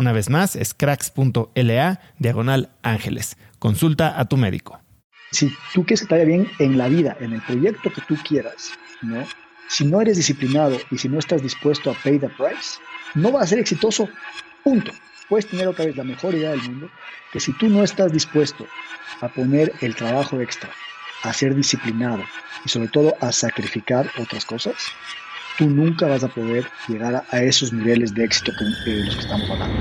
Una vez más, es cracks.la diagonal ángeles. Consulta a tu médico. Si tú quieres que te vaya bien en la vida, en el proyecto que tú quieras, ¿no? si no eres disciplinado y si no estás dispuesto a pay the price, no vas a ser exitoso. Punto. Puedes tener otra vez la mejor idea del mundo, que si tú no estás dispuesto a poner el trabajo extra, a ser disciplinado y sobre todo a sacrificar otras cosas, tú nunca vas a poder llegar a, esos niveles de éxito de los que estamos hablando.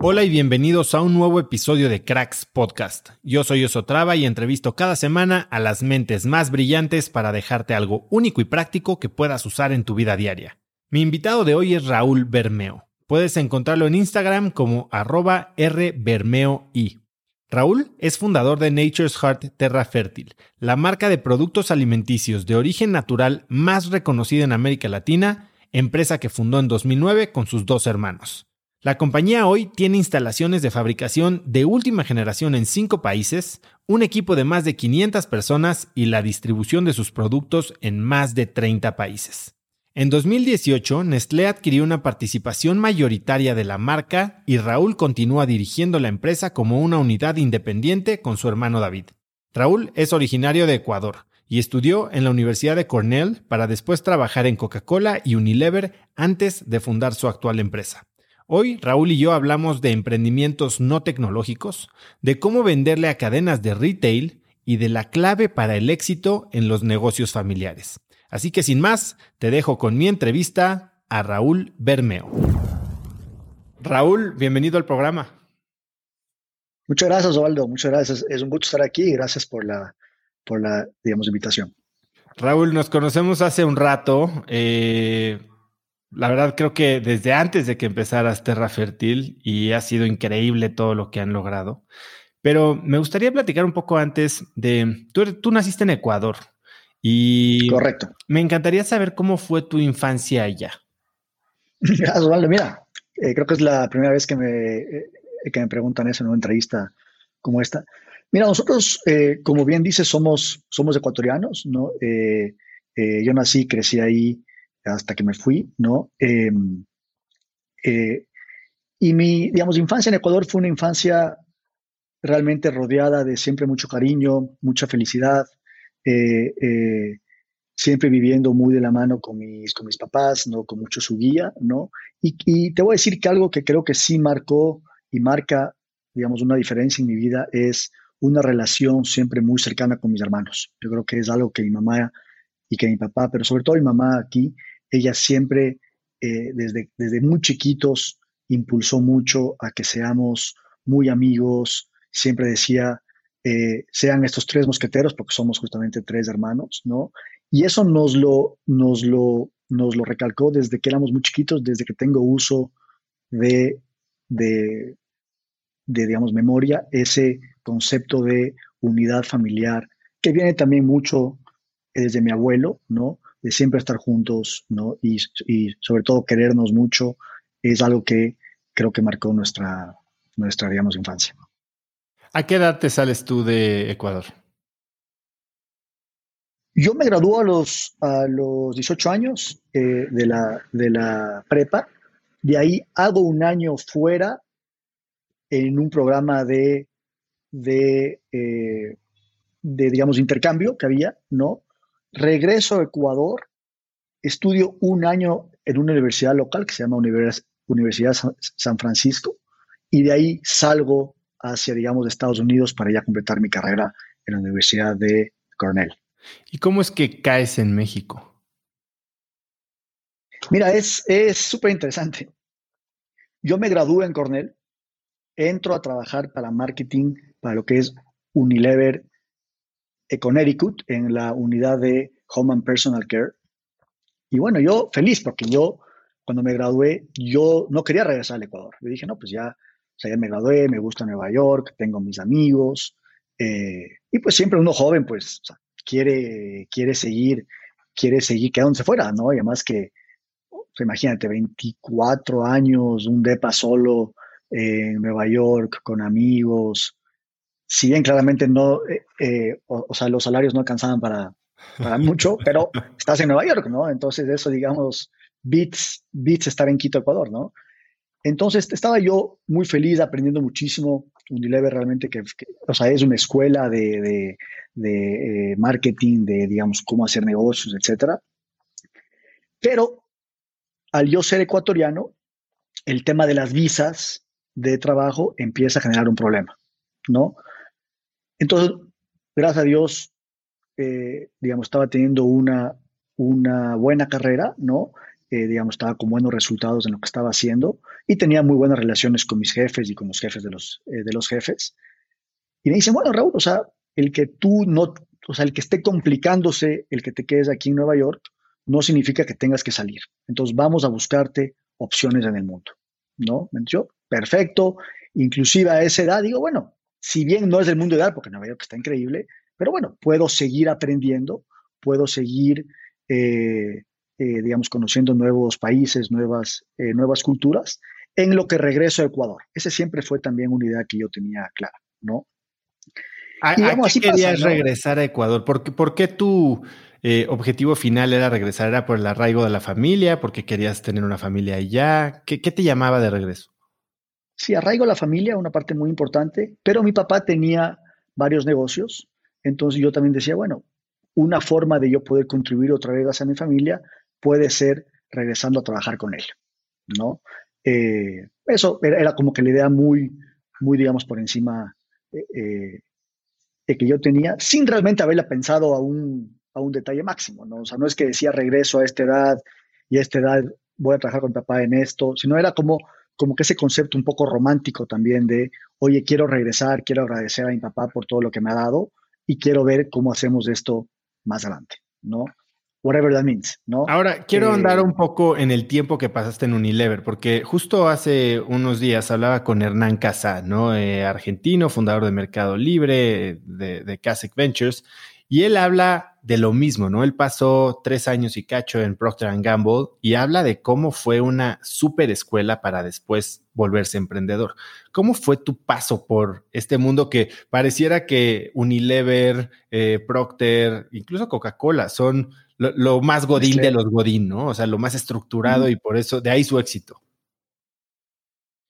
Hola y bienvenidos a un nuevo episodio de Cracks Podcast. Yo soy Osotrava y entrevisto cada semana a las mentes más brillantes para dejarte algo único y práctico que puedas usar en tu vida diaria. Mi invitado de hoy es Raúl Bermeo. Puedes encontrarlo en Instagram como arroba rbermeoi. Raúl es fundador de Nature's Heart Terra Fértil, la marca de productos alimenticios de origen natural más reconocida en América Latina, empresa que fundó en 2009 con sus dos hermanos. La compañía hoy tiene instalaciones de fabricación de última generación en cinco países, un equipo de más de 500 personas y la distribución de sus productos en más de 30 países. En 2018, Nestlé adquirió una participación mayoritaria de la marca y Raúl continúa dirigiendo la empresa como una unidad independiente con su hermano David. Raúl es originario de Ecuador y estudió en la Universidad de Cornell para después trabajar en Coca-Cola y Unilever antes de fundar su actual empresa. Hoy Raúl y yo hablamos de emprendimientos no tecnológicos, de cómo venderle a cadenas de retail y de la clave para el éxito en los negocios familiares. Así que sin más, te dejo con mi entrevista a Raúl Bermeo. Raúl, bienvenido al programa. Muchas gracias, Osvaldo. Muchas gracias. Es un gusto estar aquí y gracias por la, por la digamos, invitación. Raúl, nos conocemos hace un rato. Eh, la verdad creo que desde antes de que empezaras Terra Fértil y ha sido increíble todo lo que han logrado. Pero me gustaría platicar un poco antes de, tú, tú naciste en Ecuador, y Correcto. Me encantaría saber cómo fue tu infancia allá. Gracias, Osvaldo. Mira, eh, creo que es la primera vez que me, eh, que me preguntan eso en una entrevista como esta. Mira, nosotros, eh, como bien dices, somos, somos ecuatorianos, ¿no? yo nací, crecí ahí hasta que me fui, ¿no? Em, y mi, digamos, infancia en Ecuador fue una infancia realmente rodeada de siempre mucho cariño, mucha felicidad, eh, eh, siempre viviendo muy de la mano con mis, con mis papás, ¿no? Con mucho su guía, ¿no? Y, te voy a decir que algo que creo que sí marcó y marca, digamos, una diferencia en mi vida es una relación siempre muy cercana con mis hermanos. Yo creo que es algo que mi mamá y que mi papá, pero sobre todo mi mamá aquí, ella siempre, eh, desde, desde muy chiquitos, impulsó mucho a que seamos muy amigos, siempre decía, eh, sean estos tres mosqueteros, porque somos justamente tres hermanos, ¿no? Y eso nos lo, nos lo, nos lo recalcó desde que éramos muy chiquitos, desde que tengo uso de, de, de digamos, memoria, ese concepto de unidad familiar, que viene también mucho desde mi abuelo, ¿no? De siempre estar juntos, ¿no? Y, y, sobre todo querernos mucho, es algo que creo que marcó nuestra, nuestra, digamos, infancia. ¿A qué edad te sales tú de Ecuador? Yo me gradué a los, a los 18 años eh, de, la, de la prepa. De ahí hago un año fuera en un programa de de, eh, de, digamos, intercambio que había, ¿no? Regreso a Ecuador, estudio un año en una universidad local que se llama Universidad San Francisco, y de ahí salgo hacia, digamos, Estados Unidos para ya completar mi carrera en la Universidad de Cornell. ¿Y cómo es que caes en México? Mira, es súper interesante. Yo me gradué en Cornell, entro a trabajar para marketing para lo que es Unilever Connecticut en la unidad de Home and Personal Care. Y bueno, yo feliz porque yo cuando me gradué, yo no quería regresar al Ecuador. Yo dije, no, pues ya, ya me gradué, me gusta Nueva York, tengo mis amigos. Eh, y pues siempre uno joven, pues quiere, quiere seguir, quiere seguir quedándose fuera, ¿no? Y además que, pues, imagínate, 24 años, un depa solo en Nueva York, con amigos, si bien claramente no, eh, eh, o, sea, los salarios no alcanzaban para, para mucho, pero estás en Nueva York, ¿no? Entonces eso, digamos, Beats, Beats estar en Quito, Ecuador, ¿no? Entonces estaba yo muy feliz aprendiendo muchísimo. Unilever realmente que, o sea, es una escuela de, de, eh, marketing, de, digamos, cómo hacer negocios, etcétera. Pero al yo ser ecuatoriano, el tema de las visas de trabajo empieza a generar un problema, ¿no? Entonces, gracias a Dios, eh, digamos, estaba teniendo una, una buena carrera, ¿no? Eh, digamos, estaba con buenos resultados en lo que estaba haciendo y tenía muy buenas relaciones con mis jefes y con los jefes de los, eh, de los jefes. Y me dicen, bueno, Raúl, o sea, el que tú no, o sea, el que esté complicándose, el que te quedes aquí en Nueva York, no significa que tengas que salir. Entonces, vamos a buscarte opciones en el mundo, ¿no? Yo, perfecto. Inclusive a esa edad digo, bueno, si bien no es del mundo ideal, porque Nueva York está increíble, pero bueno, puedo seguir aprendiendo, puedo seguir, eh, eh, digamos, conociendo nuevos países, nuevas, eh, nuevas culturas, en lo que regreso a Ecuador. Esa siempre fue también una idea que yo tenía clara, ¿no? ¿A, qué querías regresar a Ecuador? ¿Por qué, por qué tu objetivo final era regresar? ¿Era por el arraigo de la familia? ¿Porque querías tener una familia allá? ¿Qué, qué te llamaba de regreso? Sí, arraigo a la familia, una parte muy importante, pero mi papá tenía varios negocios, entonces yo también decía, bueno, una forma de yo poder contribuir otra vez hacia mi familia puede ser regresando a trabajar con él, ¿no? Eh, eso era, como que la idea muy, muy, digamos, por encima eh, eh, que yo tenía, sin realmente haberla pensado a un, a un detalle máximo, ¿no? O sea, no es que decía regreso a esta edad y a esta edad voy a trabajar con papá en esto, sino era como como que ese concepto un poco romántico también de, oye, quiero regresar, quiero agradecer a mi papá por todo lo que me ha dado y quiero ver cómo hacemos esto más adelante, ¿no? Whatever that means, ¿no? Ahora, quiero eh, andar un poco en el tiempo que pasaste en Unilever, porque justo hace unos días hablaba con Hernán Casa, ¿no? Eh, argentino, fundador de Mercado Libre, de, de Ventures, y él habla de lo mismo, ¿no? Él pasó tres años y cacho en Procter Gamble y habla de cómo fue una super escuela para después volverse emprendedor. ¿Cómo fue tu paso por este mundo que pareciera que Unilever, eh, Procter, incluso Coca-Cola son lo, más godín de los godín, ¿no? O sea, lo más estructurado y por eso, de ahí su éxito.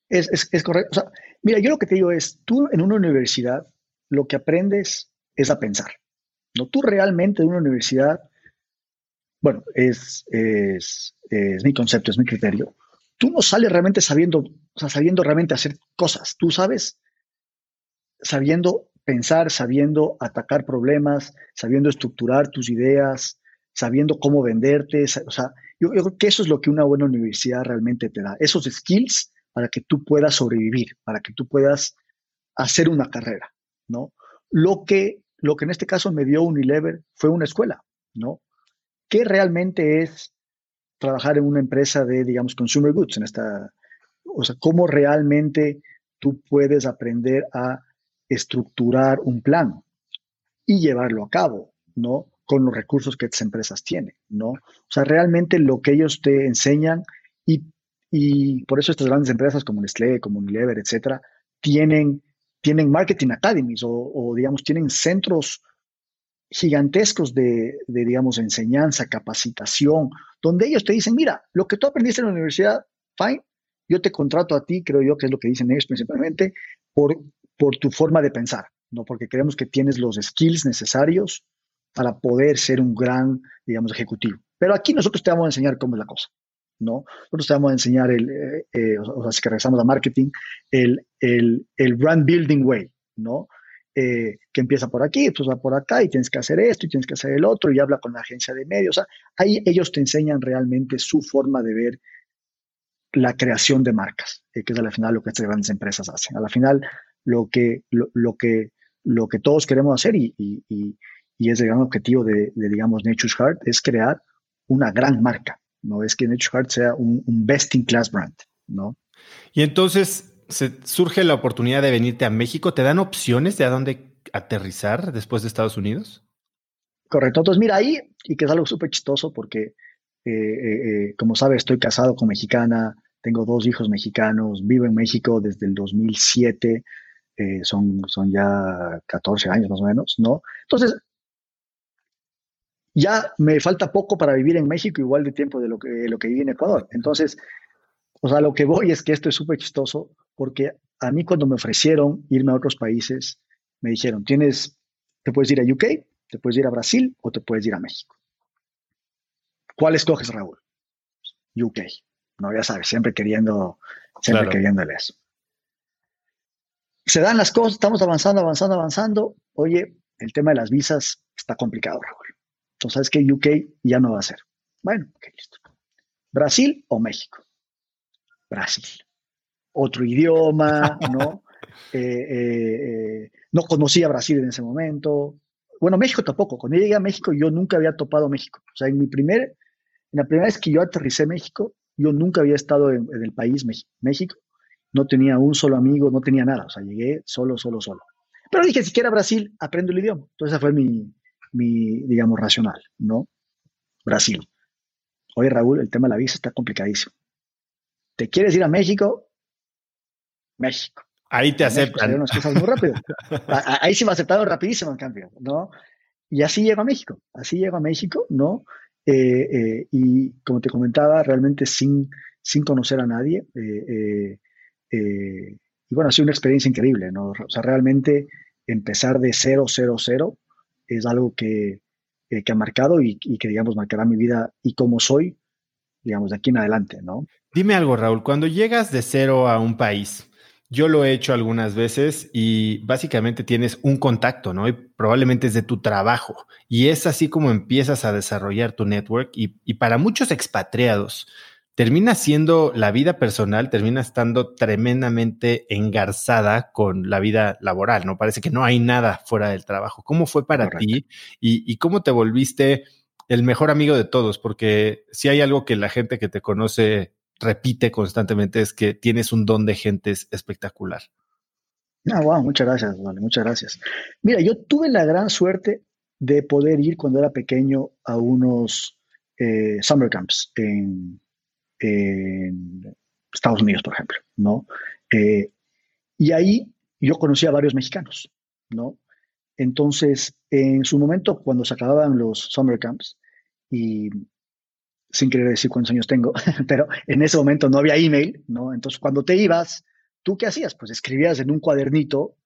Es, es correcto. O sea, mira, yo lo que te digo es, tú en una universidad lo que aprendes es a pensar. ¿no? Tú realmente en una universidad bueno, es, es, es, mi concepto, es mi criterio. Tú no sales realmente sabiendo, o sea, sabiendo realmente hacer cosas. Tú sabes, sabiendo pensar, sabiendo atacar problemas, sabiendo estructurar tus ideas, sabiendo cómo venderte. O sea, yo, creo que eso es lo que una buena universidad realmente te da. Esos skills para que tú puedas sobrevivir, para que tú puedas hacer una carrera, ¿no? Lo que, lo que en este caso me dio Unilever fue una escuela, ¿no? ¿Qué realmente es trabajar en una empresa de, digamos, consumer goods? En esta, o sea, cómo realmente tú puedes aprender a estructurar un plan y llevarlo a cabo, ¿no? Con los recursos que estas empresas tienen, ¿no? O sea, realmente lo que ellos te enseñan y, y por eso estas grandes empresas como Nestlé, como Unilever, etcétera, tienen, tienen marketing academies o, o digamos, tienen centros gigantescos de, de, digamos, enseñanza, capacitación, donde ellos te dicen, mira, lo que tú aprendiste en la universidad, fine, yo te contrato a ti, creo yo que es lo que dicen ellos principalmente, por por tu forma de pensar, ¿no? Porque creemos que tienes los skills necesarios para poder ser un gran, digamos, ejecutivo. Pero aquí nosotros te vamos a enseñar cómo es la cosa, ¿no? Nosotros te vamos a enseñar, el, eh, eh, o sea, si que regresamos a marketing, el, el, el brand building way, ¿no? Eh, que empieza por aquí, pues va por acá y tienes que hacer esto y tienes que hacer el otro y habla con la agencia de medios. O sea, ahí ellos te enseñan realmente su forma de ver la creación de marcas, que es al final lo que estas grandes empresas hacen. A la final, lo que, lo, que, lo que todos queremos hacer y, y, y es el gran objetivo de, de, digamos, Nature's Heart, es crear una gran marca, ¿no? Es que Nature's Heart sea un, un best-in-class brand, ¿no? Y entonces se, surge la oportunidad de venirte a México. ¿Te dan opciones de a dónde aterrizar después de Estados Unidos? Correcto. Entonces, mira, ahí, y que es algo súper chistoso porque, eh, eh, eh, como sabes, estoy casado con mexicana, tengo dos hijos mexicanos, vivo en México desde el 2007, eh, son, son ya 14 años más o menos, ¿no? Entonces, ya me falta poco para vivir en México, igual de tiempo de lo que, lo que viví en Ecuador. Entonces, o sea, lo que voy es que esto es súper chistoso, porque a mí cuando me ofrecieron irme a otros países, me dijeron, tienes, te puedes ir a UK, te puedes ir a Brasil o te puedes ir a México. ¿Cuál escoges, Raúl? UK. No, ya sabes, siempre queriendo, siempre queriéndole eso se dan las cosas, estamos avanzando, avanzando, avanzando. Oye, el tema de las visas está complicado, Raúl. Entonces, ¿sabes que UK ya no va a ser. Bueno, ok, listo. ¿Brasil o México? Brasil. Otro idioma, ¿no? Eh, eh, eh, no conocía Brasil en ese momento. Bueno, México tampoco. Cuando llegué a México, yo nunca había topado México. O sea, en mi primer, en la primera vez que yo aterricé México, yo nunca había estado en, en el país México no tenía un solo amigo, no tenía nada, o sea, llegué solo, solo, solo. Pero dije, si quiero Brasil, aprendo el idioma. Entonces, esa fue mi, mi, digamos, racional, ¿no? Brasil. Oye, Raúl, el tema de la visa está complicadísimo. ¿Te quieres ir a México? México. Ahí te aceptan. Unas cosas muy rápido. Ahí sí me aceptaron rapidísimo, en cambio, ¿no? Y así llego a México. Así llego a México, ¿no? Eh, eh, y como te comentaba, realmente sin, sin conocer a nadie. Eh, eh, y bueno, ha sido una experiencia increíble, ¿no? O sea, realmente empezar de cero, cero, cero es algo que, eh, que ha marcado y, y, que, digamos, marcará mi vida y cómo soy, digamos, de aquí en adelante, ¿no? Dime algo, Raúl, cuando llegas de cero a un país, yo lo he hecho algunas veces y básicamente tienes un contacto, ¿no? Y probablemente es de tu trabajo. Y es así como empiezas a desarrollar tu network. Y, y para muchos expatriados, termina siendo la vida personal, termina estando tremendamente engarzada con la vida laboral, ¿no? Parece que no hay nada fuera del trabajo. ¿Cómo fue para ti y, y, cómo te volviste el mejor amigo de todos? Porque si hay algo que la gente que te conoce repite constantemente es que tienes un don de gente espectacular. Ah, wow, muchas gracias, vale, muchas gracias. Mira, yo tuve la gran suerte de poder ir cuando era pequeño a unos eh, summer camps en, en Estados Unidos, por ejemplo, ¿no? Eh, y ahí yo conocí a varios mexicanos, ¿no? Entonces, en su momento, cuando se acababan los summer camps, y sin querer decir cuántos años tengo, pero en ese momento no había email, ¿no? Entonces, cuando te ibas, ¿tú qué hacías? Pues escribías en un cuadernito,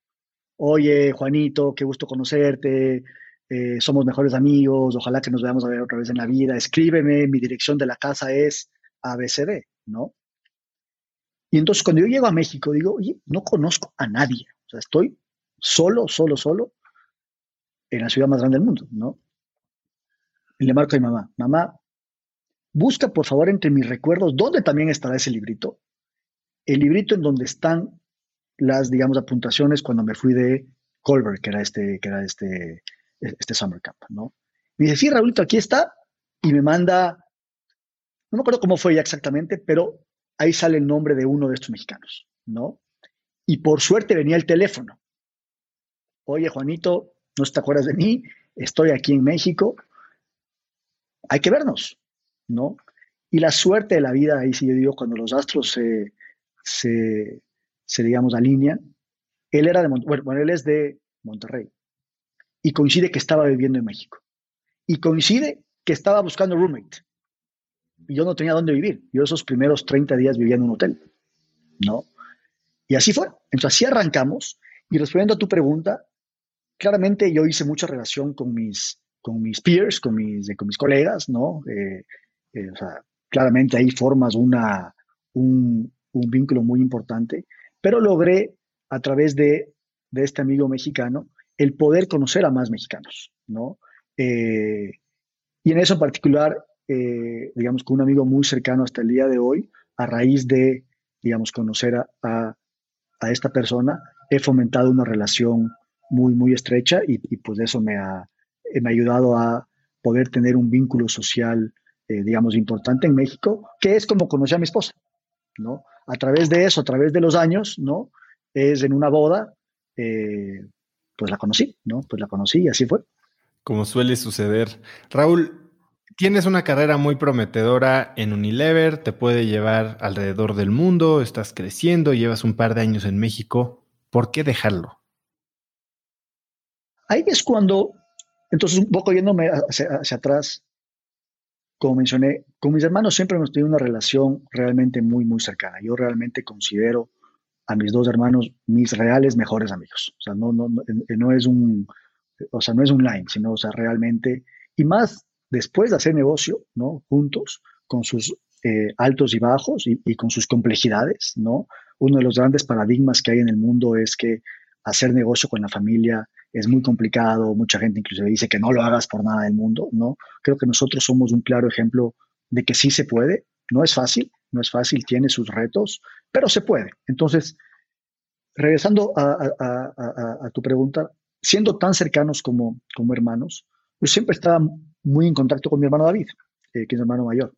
oye, Juanito, qué gusto conocerte, eh, somos mejores amigos, ojalá que nos veamos a ver otra vez en la vida, escríbeme, mi dirección de la casa es ABCD, ¿no? Y entonces cuando yo llego a México, digo, oye, no conozco a nadie, o sea, estoy solo, solo, solo en la ciudad más grande del mundo, ¿no? Y le marco a mi mamá, mamá, busca por favor entre mis recuerdos, ¿dónde también estará ese librito? El librito en donde están las, digamos, apuntaciones cuando me fui de Colbert, que era este, que era este, este summer camp, ¿no? Me dice, sí, Raúlito, aquí está, y me manda, no me acuerdo cómo fue ya exactamente, pero ahí sale el nombre de uno de estos mexicanos, ¿no? Y por suerte venía el teléfono. Oye, Juanito, no te acuerdas de mí, estoy aquí en México, hay que vernos, ¿no? Y la suerte de la vida, ahí sí yo digo, cuando los astros se, se, se digamos, alinean, él era de, bueno, él es de Monterrey, y coincide que estaba viviendo en México. Y coincide que estaba buscando roommate. Yo no tenía dónde vivir. Yo esos primeros 30 días vivía en un hotel. ¿No? Y así fue. Entonces así arrancamos. Y respondiendo a tu pregunta, claramente yo hice mucha relación con mis, con mis peers, con mis, con mis colegas, ¿no? Eh, eh, claramente ahí formas una, un, un, vínculo muy importante, pero logré a través de, de este amigo mexicano el poder conocer a más mexicanos, ¿no? Eh, y en eso en particular, eh, digamos, con un amigo muy cercano hasta el día de hoy, a raíz de, digamos, conocer a, a, esta persona, he fomentado una relación muy, muy estrecha y, pues eso me ha, me ha ayudado a poder tener un vínculo social, eh, digamos, importante en México, que es como conocí a mi esposa, ¿no? A través de eso, a través de los años, ¿no? Es en una boda, eh, pues la conocí, ¿no? Pues la conocí y así fue. Como suele suceder. Raúl, tienes una carrera muy prometedora en Unilever, te puede llevar alrededor del mundo, estás creciendo, llevas un par de años en México. ¿Por qué dejarlo? Ahí es cuando, entonces un poco yéndome hacia, atrás, como mencioné, con mis hermanos siempre hemos tenido una relación realmente muy, muy cercana. Yo realmente considero a mis dos hermanos mis reales mejores amigos. O sea, no, no, no, es un, o sea, no es un line, sino, o sea, realmente, y más después de hacer negocio, ¿no? Juntos, con sus eh, altos y bajos y, con sus complejidades, ¿no? Uno de los grandes paradigmas que hay en el mundo es que hacer negocio con la familia es muy complicado, mucha gente inclusive dice que no lo hagas por nada del mundo, ¿no? Creo que nosotros somos un claro ejemplo de que sí se puede, no es fácil, no es fácil, tiene sus retos, pero se puede. Entonces, regresando a, tu pregunta, siendo tan cercanos como, como hermanos, yo siempre estaba muy en contacto con mi hermano David, eh, que es mi hermano mayor.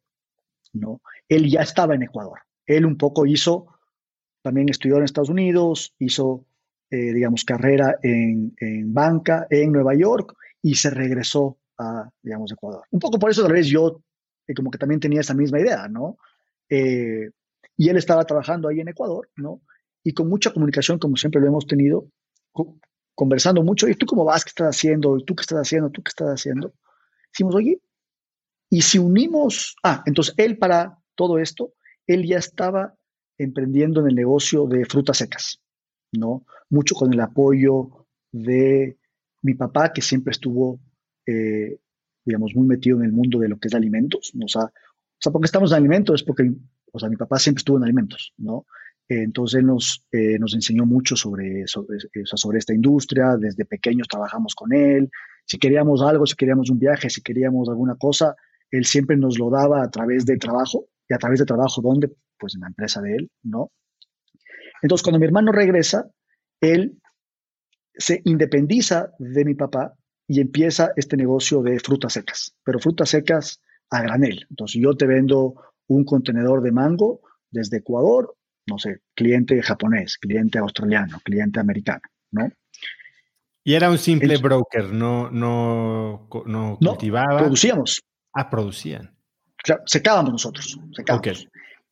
¿no? Él ya estaba en Ecuador. Él un poco hizo, también estudió en Estados Unidos, hizo, eh, digamos, carrera en, banca en Nueva York y se regresó a, digamos, Ecuador. Un poco por eso tal vez yo eh, como que también tenía esa misma idea, ¿no? Eh, y él estaba trabajando ahí en Ecuador, ¿no? Y con mucha comunicación, como siempre lo hemos tenido, conversando mucho, ¿y tú cómo vas? ¿Qué estás haciendo? ¿Y tú qué estás haciendo? ¿Tú qué estás haciendo? Decimos, oye, y si unimos, ah, entonces él para todo esto, él ya estaba emprendiendo en el negocio de frutas secas, ¿no? Mucho con el apoyo de mi papá, que siempre estuvo, eh, digamos, muy metido en el mundo de lo que es alimentos, ¿no? O sea, o sea, porque estamos en alimentos es porque, o sea, mi papá siempre estuvo en alimentos, ¿no? entonces nos, eh, nos enseñó mucho sobre, sobre, sobre esta industria, desde pequeños trabajamos con él, si queríamos algo, si queríamos un viaje, si queríamos alguna cosa, él siempre nos lo daba a través de trabajo, y a través de trabajo, ¿dónde? Pues en la empresa de él, ¿no? Entonces, cuando mi hermano regresa, él se independiza de mi papá y empieza este negocio de frutas secas, pero frutas secas a granel. Entonces yo te vendo un contenedor de mango desde Ecuador, no sé, cliente japonés, cliente australiano, cliente americano, ¿no? Y era un simple broker, no, no, no cultivaba. producíamos. Ah, producían. Claro, secábamos nosotros, secábamos.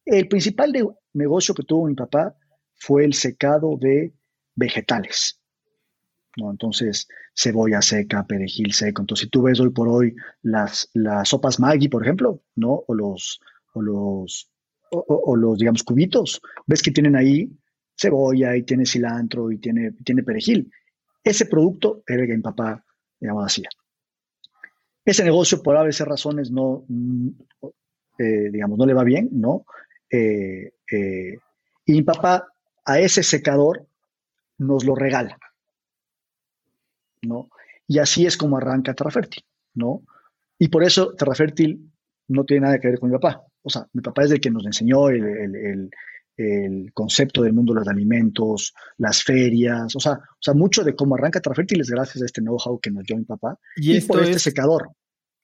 El principal negocio que tuvo mi papá fue el secado de vegetales. ¿no? Entonces, cebolla seca, perejil seco. Entonces, si tú ves hoy por hoy las, las sopas Maggi, por ejemplo, ¿no? O los, o los, o, los, digamos, cubitos, ves que tienen ahí cebolla y tiene cilantro y tiene, tiene perejil. Ese producto era el que mi papá, digamos, hacía, ese negocio por a veces razones no, mm, eh, digamos, no le va bien, ¿no? Eh, y mi papá a ese secador nos lo regala, ¿no? Y así es como arranca Terra Fértil, ¿no? Y por eso Terra Fértil no tiene nada que ver con mi papá. O sea, mi papá es el que nos enseñó el, concepto del mundo de los alimentos, las ferias, o sea, o sea mucho de cómo arranca Terra Fértil es gracias a este know-how que nos dio mi papá y, por este secador.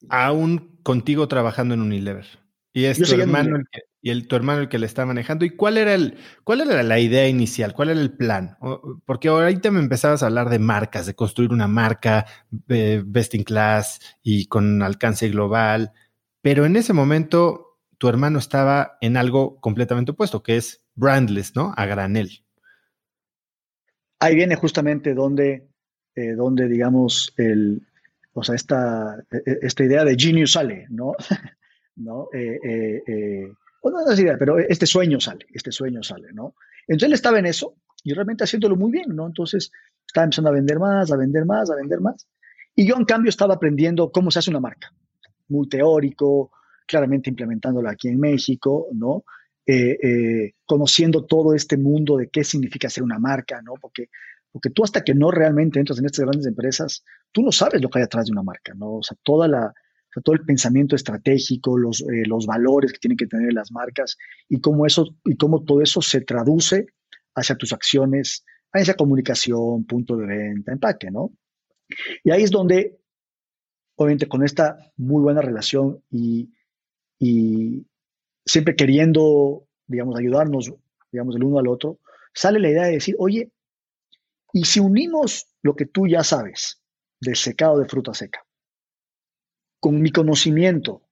Aún contigo trabajando en Unilever. Y es tu hermano, el que, y el, tu hermano el que le está manejando. ¿Y cuál era, el, cuál era la idea inicial? ¿Cuál era el plan? Porque ahorita me empezabas a hablar de marcas, de construir una marca eh, best in class y con alcance global. Pero en ese momento tu hermano estaba en algo completamente opuesto, que es brandless, ¿no? A granel. Ahí viene justamente donde, eh, donde digamos, el, o sea, esta, e, e, esta idea de genius sale, ¿no? ¿no? Eh, eh, bueno, no es idea, pero este sueño sale, este sueño sale, ¿no? Entonces él estaba en eso y realmente haciéndolo muy bien, ¿no? Entonces estaba empezando a vender más, a vender más, a vender más. Y yo, en cambio, estaba aprendiendo cómo se hace una marca. Muy teórico, claramente implementándolo aquí en México, ¿no? conociendo todo este mundo de qué significa ser una marca, ¿no? Porque, porque tú hasta que no realmente entras en estas grandes empresas, tú no sabes lo que hay atrás de una marca, ¿no? O sea, toda la, todo el pensamiento estratégico, los, eh, los valores que tienen que tener las marcas y cómo, eso, y cómo todo eso se traduce hacia tus acciones, hacia comunicación, punto de venta, empaque, ¿no? Y ahí es donde, obviamente, con esta muy buena relación y, y siempre queriendo, digamos, ayudarnos, digamos, el uno al otro, sale la idea de decir, oye, ¿y si unimos lo que tú ya sabes del secado de fruta seca con mi conocimiento,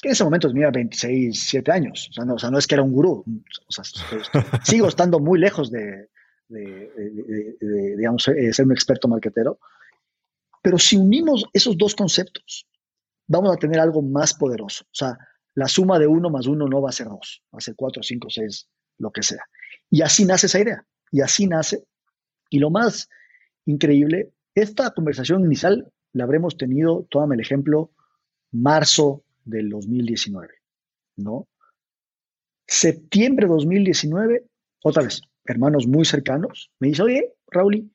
que en ese momento tenía 26, 7 años, o sea, no, o sea, no es que era un gurú, o sea, sigo estando muy lejos de, digamos, eh, ser un experto marquetero, pero si unimos esos dos conceptos, vamos a tener algo más poderoso. O sea, la suma de uno más uno no va a ser dos, va a ser cuatro, cinco, seis, lo que sea. Y así nace esa idea, y así nace. Y lo más increíble, esta conversación inicial la habremos tenido, tómame el ejemplo, marzo del 2019, ¿no? Septiembre de 2019, otra vez, hermanos muy cercanos, me dice, oye, Raúl,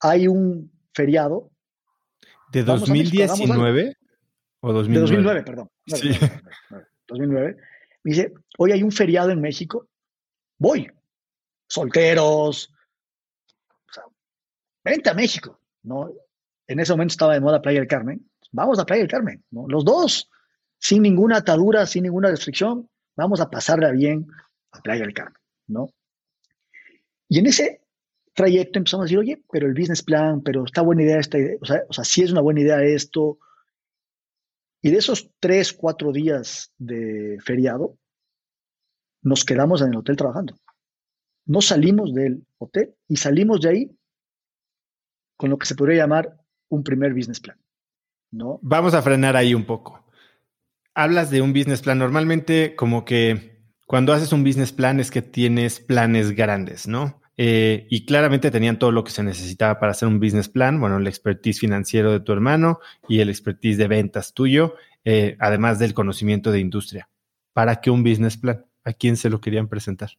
hay un feriado. ¿De 2019 o 2009? De 2009, perdón. sí. 2009. Me dice, hoy hay un feriado en México, voy. Solteros. O sea, vente a México, ¿no? En ese momento estaba de moda Playa del Carmen vamos a Playa del Carmen, ¿no? Los dos, sin ninguna atadura, sin ninguna restricción, vamos a pasarla bien a Playa del Carmen, ¿no? Y en ese trayecto empezamos a decir, oye, pero el business plan, pero está buena idea esta idea, o sea, o sea sí es una buena idea esto. Y de esos tres, cuatro días de feriado, nos quedamos en el hotel trabajando. No salimos del hotel y salimos de ahí con lo que se podría llamar un primer business plan. ¿no? Vamos a frenar ahí un poco. Hablas de un business plan. Normalmente, como que cuando haces un business plan es que tienes planes grandes, ¿no? Eh, y claramente tenían todo lo que se necesitaba para hacer un business plan. Bueno, el expertise financiero de tu hermano y el expertise de ventas tuyo, eh, además del conocimiento de industria. ¿Para qué un business plan? ¿A quién se lo querían presentar?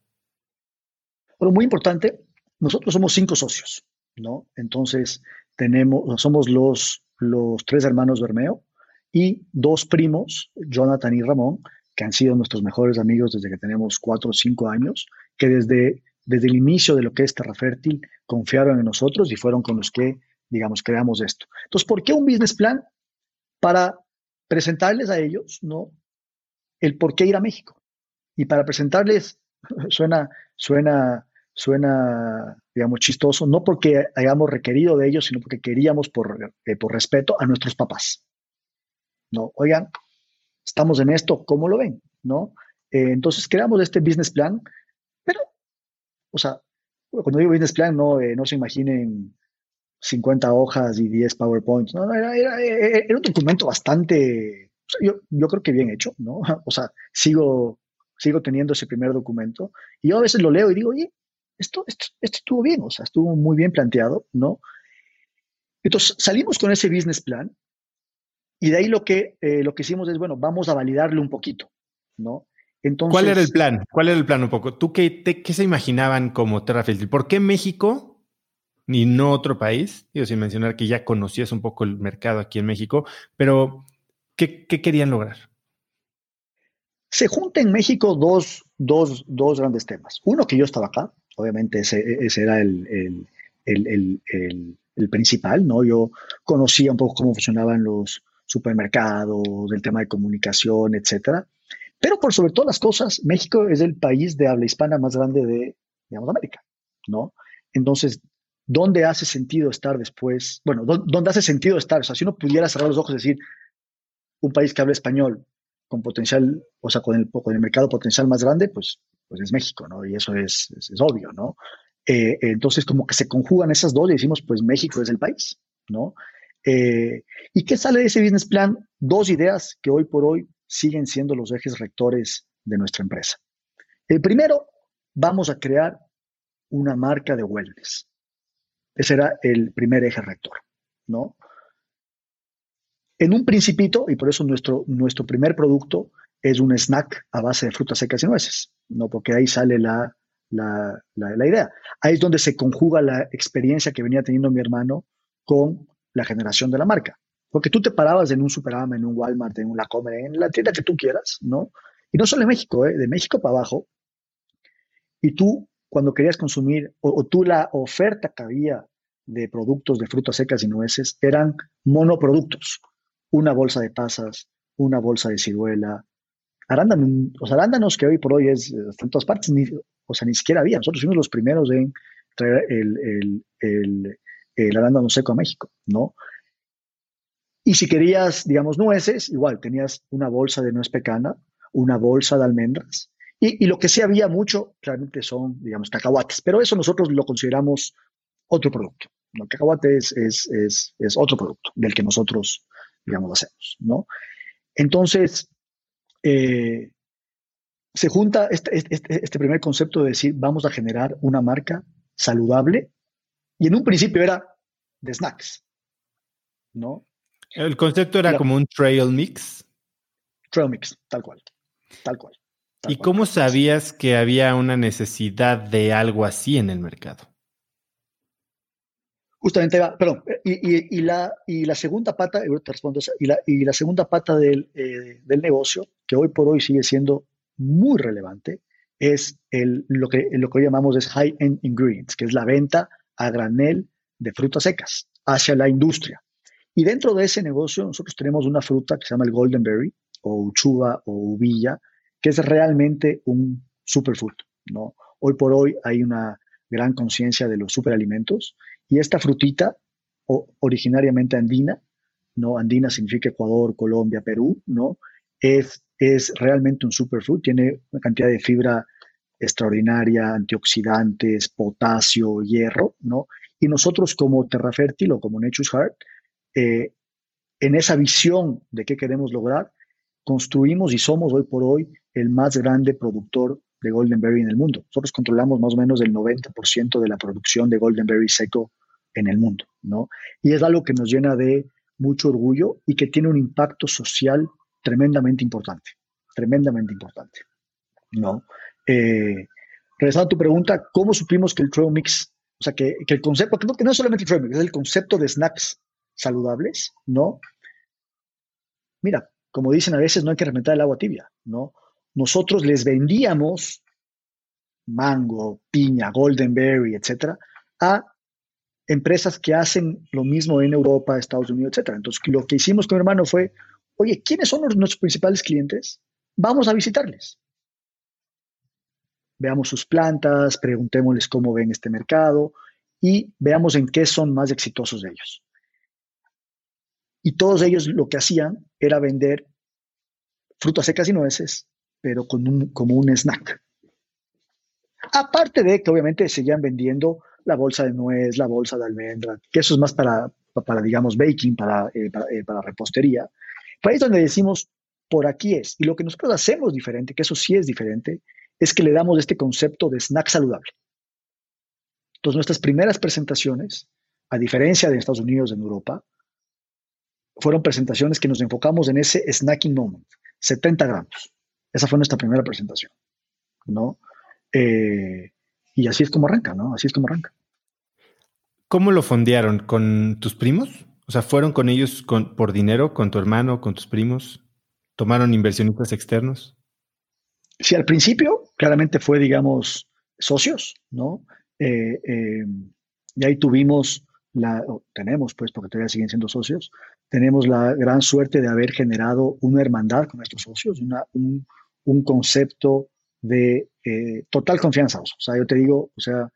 Bueno, muy importante. Nosotros somos cinco socios, ¿no? Entonces, tenemos, somos los los tres hermanos Bermeo y dos primos, Jonathan y Ramón, que han sido nuestros mejores amigos desde que tenemos cuatro o cinco años, que desde, desde el inicio de lo que es Terra Fértil confiaron en nosotros y fueron con los que, digamos, creamos esto. Entonces, ¿por qué un business plan? Para presentarles a ellos, ¿no? El por qué ir a México. Y para presentarles, suena, suena suena, digamos, chistoso, no porque hayamos requerido de ellos, sino porque queríamos por, eh, por respeto a nuestros papás. ¿No? Oigan, estamos en esto, ¿cómo lo ven? ¿No? Eh, entonces creamos este business plan, o sea, cuando digo business plan, no, eh, no se imaginen 50 hojas y 10 PowerPoints, no, era, era, un documento bastante, yo, yo creo que bien hecho, ¿no? O sea, sigo, sigo teniendo ese primer documento y yo a veces lo leo y digo, oye, esto, esto, estuvo bien, o sea, estuvo muy bien planteado, ¿no? Entonces salimos con ese business plan y de ahí lo que, eh, lo que hicimos es, bueno, vamos a validarle un poquito, ¿no? Entonces, ¿Cuál era el plan? ¿Cuál era el plan un poco? ¿Tú qué, qué se imaginaban como TerraFiltry? ¿Por qué México ni no otro país? Digo, sin mencionar que ya conocías un poco el mercado aquí en México, pero ¿qué, qué querían lograr? Se juntan en México dos, dos, dos, grandes temas. Uno que yo estaba acá, obviamente ese, ese era el, el, el, el, principal, ¿no? Yo conocía un poco cómo funcionaban los, supermercados, del tema de comunicación, etcétera. Pero por sobre todas las cosas, México es el país de habla hispana más grande de, digamos, América, ¿no? Entonces, ¿dónde hace sentido estar después? Bueno, ¿dónde hace sentido estar? O sea, si uno pudiera cerrar los ojos y decir, un país que habla español con potencial, o sea, con el, mercado potencial más grande, pues, pues es México, ¿no? Y eso es, es, obvio, ¿no? Eh, entonces, como que se conjugan esas dos y decimos, pues México es el país, ¿no? Eh, ¿Y qué sale de ese business plan? Dos ideas que hoy por hoy siguen siendo los ejes rectores de nuestra empresa. El primero, vamos a crear una marca de wellness. Ese era el primer eje rector, ¿no? En un principito, y por eso nuestro, nuestro primer producto es un snack a base de frutas secas y nueces, ¿no? Porque ahí sale la, la, la idea. Ahí es donde se conjuga la experiencia que venía teniendo mi hermano con la generación de la marca. Porque tú te parabas en un Superama, en un Walmart, en un Lacomer, en la tienda que tú quieras, ¿no? Y no solo en México, ¿eh? de México para abajo. Y tú, cuando querías consumir, o, tú la oferta que había de productos de frutas secas y nueces eran monoproductos. Una bolsa de pasas, una bolsa de ciruela, arándanos, los arándanos que hoy por hoy es, en todas partes, ni, o sea, ni siquiera había. Nosotros fuimos los primeros en traer el, el el arándano seco a México, ¿no? Y si querías, digamos, nueces, igual tenías una bolsa de nuez pecana, una bolsa de almendras, y, lo que sí había mucho realmente son, digamos, cacahuates, pero eso nosotros lo consideramos otro producto. El cacahuate es, es, es, otro producto del que nosotros, digamos, hacemos, ¿no? Entonces, eh, se junta este, este, este, este primer concepto de decir, vamos a generar una marca saludable y en un principio era de snacks, ¿no? El concepto era como un trail mix. Trail mix, tal cual, tal cual. ¿Y cómo sabías que había una necesidad de algo así en el mercado? Justamente, perdón, y, la, y la segunda pata, te respondo y la, y la segunda pata del, eh, del, negocio, que hoy por hoy sigue siendo muy relevante, es el, lo, que, lo que hoy llamamos es high-end ingredients, que es la venta a granel de frutas secas hacia la industria. Y dentro de ese negocio nosotros tenemos una fruta que se llama el golden berry o uchuva o uvilla, que es realmente un superfood, ¿no? Hoy por hoy hay una gran conciencia de los superalimentos y esta frutita, originariamente andina, ¿no? Andina significa Ecuador, Colombia, Perú, ¿no? Es, es realmente un superfood, tiene una cantidad de fibra extraordinaria, antioxidantes, potasio, hierro, ¿no? Y nosotros como Terra Fértil o como Nature's Heart, eh, en esa visión de qué queremos lograr, construimos y somos hoy por hoy el más grande productor de Golden Berry en el mundo. Nosotros controlamos más o menos el 90% de la producción de Golden Berry seco en el mundo, ¿no? Y es algo que nos llena de mucho orgullo y que tiene un impacto social tremendamente importante, tremendamente importante, ¿no? Eh, regresando a tu pregunta, ¿cómo supimos que el trail mix, o sea, que, el concepto, que no, es solamente el trail mix, es el concepto de snacks saludables, ¿no? Mira, como dicen a veces, no hay que reventar el agua tibia, ¿no? Nosotros les vendíamos mango, piña, golden berry, etcétera, a empresas que hacen lo mismo en Europa, Estados Unidos, etcétera. Entonces, lo que hicimos con mi hermano fue, oye, ¿quiénes son nuestros principales clientes? Vamos a visitarles veamos sus plantas, preguntémosles cómo ven este mercado y veamos en qué son más exitosos de ellos. Y todos ellos lo que hacían era vender frutas secas y nueces, pero con un, como un snack. Aparte de que obviamente seguían vendiendo la bolsa de nuez, la bolsa de almendra, que eso es más para, para digamos, baking, para, eh, eh, para, repostería. Pero ahí es donde decimos, por aquí es. Y lo que nosotros hacemos diferente, que eso sí es diferente, es que le damos este concepto de snack saludable. Entonces, nuestras primeras presentaciones, a diferencia de Estados Unidos, en Europa, fueron presentaciones que nos enfocamos en ese snacking moment, 70 gramos. Esa fue nuestra primera presentación, ¿no? Eh, y así es como arranca, ¿no? Así es como arranca. ¿Cómo lo fondearon? ¿Con tus primos? O sea, ¿fueron con ellos por dinero, con tu hermano, con tus primos? ¿Tomaron inversionistas externos? Sí, al principio claramente fue, digamos, socios, ¿no? Eh, eh, y ahí tuvimos la, tenemos pues, porque todavía siguen siendo socios, tenemos la gran suerte de haber generado una hermandad con nuestros socios, un, concepto de eh, total confianza. O sea, yo te digo, o sea,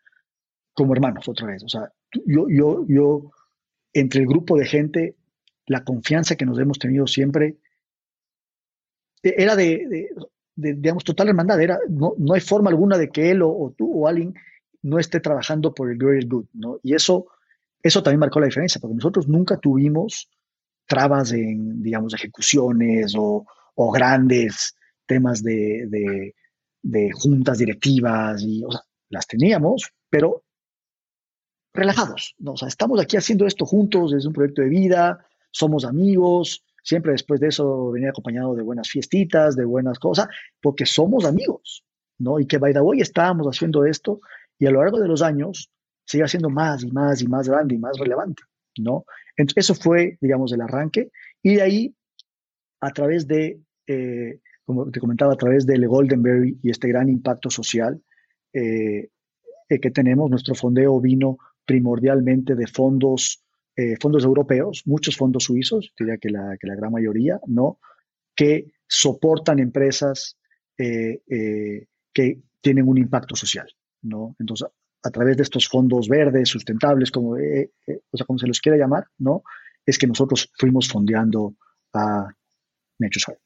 como hermanos otra vez. O sea, yo, yo, yo, entre el grupo de gente, la confianza que nos hemos tenido siempre e, era de, digamos, total hermandad. Era, no, no, hay forma alguna de que él o, tú o alguien no esté trabajando por el greater good, ¿no? Y eso, eso también marcó la diferencia, porque nosotros nunca tuvimos trabas en, digamos, ejecuciones o, grandes temas de, juntas directivas, y, las teníamos, pero relajados, ¿no? O sea, estamos aquí haciendo esto juntos, es un proyecto de vida, somos amigos, siempre después de eso venía acompañado de buenas fiestitas, de buenas cosas, porque somos amigos, ¿no? Y que, by the way, estábamos haciendo esto y a lo largo de los años sigue siendo más y más y más grande y más relevante, ¿no? Entonces, eso fue, digamos, el arranque. Y de ahí, a través de, eh, como te comentaba, a través del Goldenberry y este gran impacto social eh, eh, que tenemos, nuestro fondeo vino primordialmente de fondos, fondos europeos, muchos fondos suizos, diría que la, que la gran mayoría, ¿no? Que soportan empresas que tienen un impacto social, ¿no? Entonces, a través de estos fondos verdes, sustentables, como, eh, eh, o sea, como se los quiera llamar, ¿no? Es que nosotros fuimos fondeando a Nature's Heart.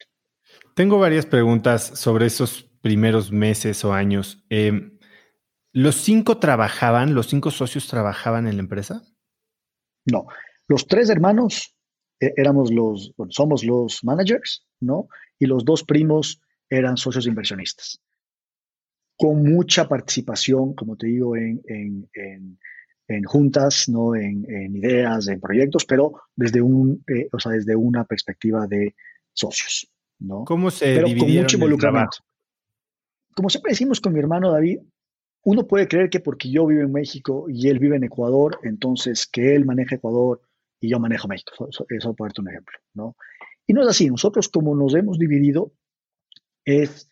Tengo varias preguntas sobre esos primeros meses o años. Em, ¿Los cinco trabajaban, los cinco socios trabajaban en la empresa? No, los tres hermanos eh, éramos los, bueno, somos los managers, ¿no? Y los dos primos eran socios inversionistas con mucha participación, como te digo, en, juntas, ¿no? En, ideas, en proyectos, pero desde, un, eh, o sea, desde una perspectiva de socios. ¿no? ¿Cómo se pero con mucho involucramiento. Como siempre decimos con mi hermano David, uno puede creer que porque yo vivo en México y él vive en Ecuador, entonces que él maneja Ecuador y yo manejo México. Eso, eso por darte un ejemplo. ¿no? Y no es así. Nosotros, como nos hemos dividido, es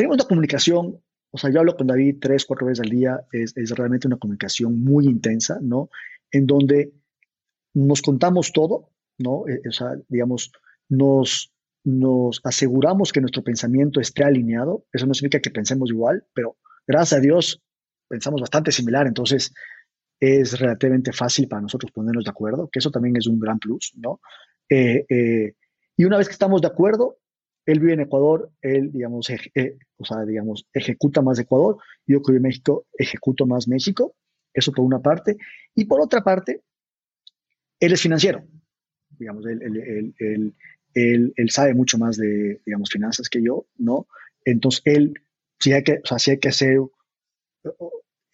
tenemos una comunicación, o sea, yo hablo con David tres, cuatro veces al día, es, realmente una comunicación muy intensa, ¿no? En donde nos contamos todo, ¿no? Eh, o sea, digamos, nos, nos aseguramos que nuestro pensamiento esté alineado. Eso no significa que pensemos igual, pero gracias a Dios pensamos bastante similar, entonces es relativamente fácil para nosotros ponernos de acuerdo, que eso también es un gran plus, ¿no? Eh, eh, y una vez que estamos de acuerdo, él vive en Ecuador, él, digamos, eh, o sea, digamos, ejecuta más Ecuador, yo que vivo en México, ejecuto más México, eso por una parte, y por otra parte, él es financiero, digamos, él, él, sabe mucho más de, digamos, finanzas que yo, ¿no? Entonces, él, si hay que, o sea, si hay que hacer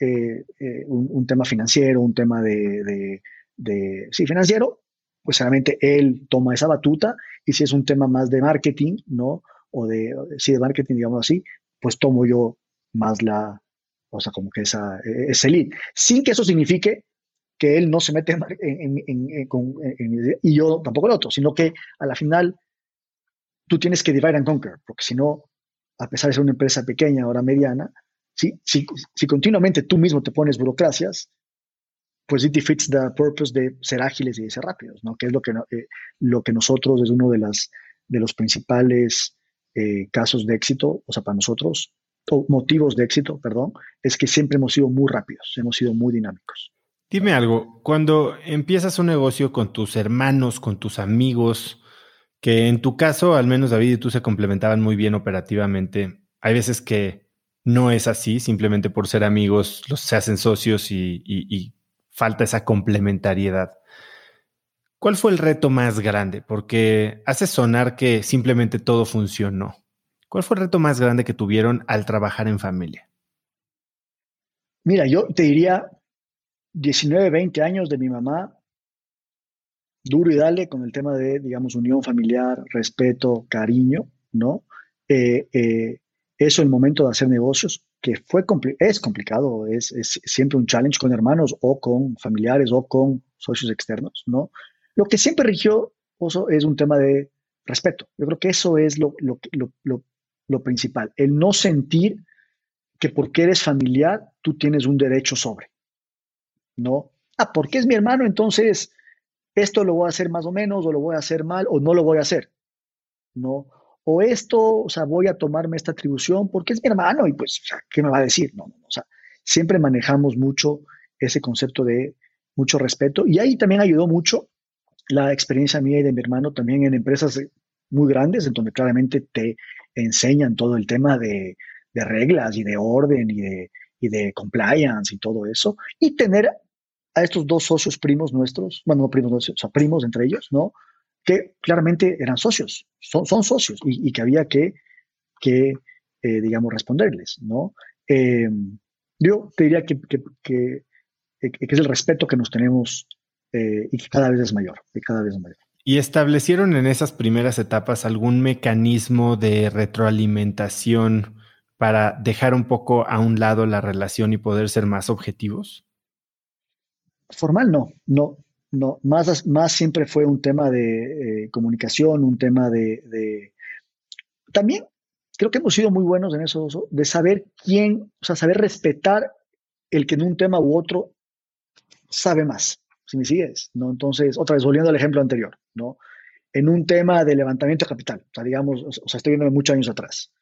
eh, eh, un, tema financiero, un tema de, de, de, sí, financiero, pues realmente él toma esa batuta y si es un tema más de marketing, ¿no? O de, sí, de marketing, digamos así, pues tomo yo más la, o sea, como que esa, e, ese lead. Sin que eso signifique que él no se mete en, en, en, y yo tampoco el otro, sino que a la final tú tienes que divide and conquer, porque si no, a pesar de ser una empresa pequeña, ahora mediana, si, si, si continuamente tú mismo te pones burocracias, pues it defeats the purpose de ser ágiles y de ser rápidos, ¿no? Que es lo que, eh, lo que nosotros es uno de, las, de los principales eh, casos de éxito, o sea, para nosotros, o motivos de éxito, perdón, es que siempre hemos sido muy rápidos, hemos sido muy dinámicos. Dime algo, cuando empiezas un negocio con tus hermanos, con tus amigos, que en tu caso, al menos David y tú se complementaban muy bien operativamente, hay veces que no es así, simplemente por ser amigos, los se hacen socios y, y falta esa complementariedad. ¿Cuál fue el reto más grande? Porque hace sonar que simplemente todo funcionó. ¿Cuál fue el reto más grande que tuvieron al trabajar en familia? Mira, yo te diría 19, 20 años de mi mamá duro y dale con el tema de, digamos, unión familiar, respeto, cariño, ¿no? Eh, eh, eso el momento de hacer negocios, que fue es complicado, es, es, siempre un challenge con hermanos o con familiares o con socios externos, ¿no? Lo que siempre rigió Oso es un tema de respeto. Yo creo que eso es lo, lo, lo, lo principal, el no sentir que porque eres familiar tú tienes un derecho sobre, ¿no? Ah, porque es mi hermano, entonces esto lo voy a hacer más o menos, o lo voy a hacer mal, o no lo voy a hacer, ¿no? O esto, o sea, voy a tomarme esta atribución porque es mi hermano y pues, ¿qué me va a decir? No, no, o sea, siempre manejamos mucho ese concepto de mucho respeto y ahí también ayudó mucho la experiencia mía y de mi hermano también en empresas muy grandes, en donde claramente te enseñan todo el tema de, reglas y de orden y de, y de compliance y todo eso, y tener a estos dos socios primos nuestros, bueno, no primos, o sea, primos entre ellos, ¿no? Que claramente eran socios, son, son socios y, que había que, que eh, digamos, responderles, ¿no? Eh, yo te diría que, que, que, es el respeto que nos tenemos eh, y que cada vez es mayor, y cada vez es mayor. ¿Y establecieron en esas primeras etapas algún mecanismo de retroalimentación para dejar un poco a un lado la relación y poder ser más objetivos? Formal no, no, no. Más, más siempre fue un tema de eh, comunicación, un tema de, También creo que hemos sido muy buenos en eso, de saber quién, o sea, saber respetar el que en un tema u otro sabe más si me sigues, ¿no? Entonces, otra vez, volviendo al ejemplo anterior, ¿no? En un tema de levantamiento de capital, o sea, digamos, o estoy viendo muchos años atrás.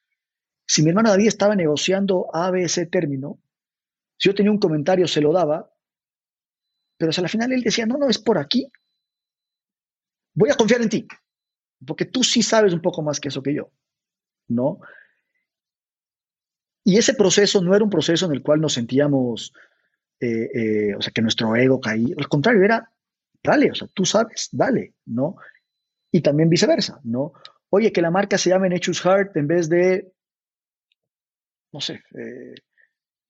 Si mi hermano David estaba negociando A, B, término, si yo tenía un comentario, se lo daba, pero hasta la final él decía, no, no, es por aquí. Voy a confiar en ti, porque tú sí sabes un poco más que eso que yo, ¿no? Y ese proceso no era un proceso en el cual nos sentíamos eh, eh, o sea, que nuestro ego caía. Al contrario, era, dale, o sea, tú sabes, dale, ¿no? Y también viceversa, ¿no? Oye, que la marca se llame Nature's Heart en vez de, no sé, eh,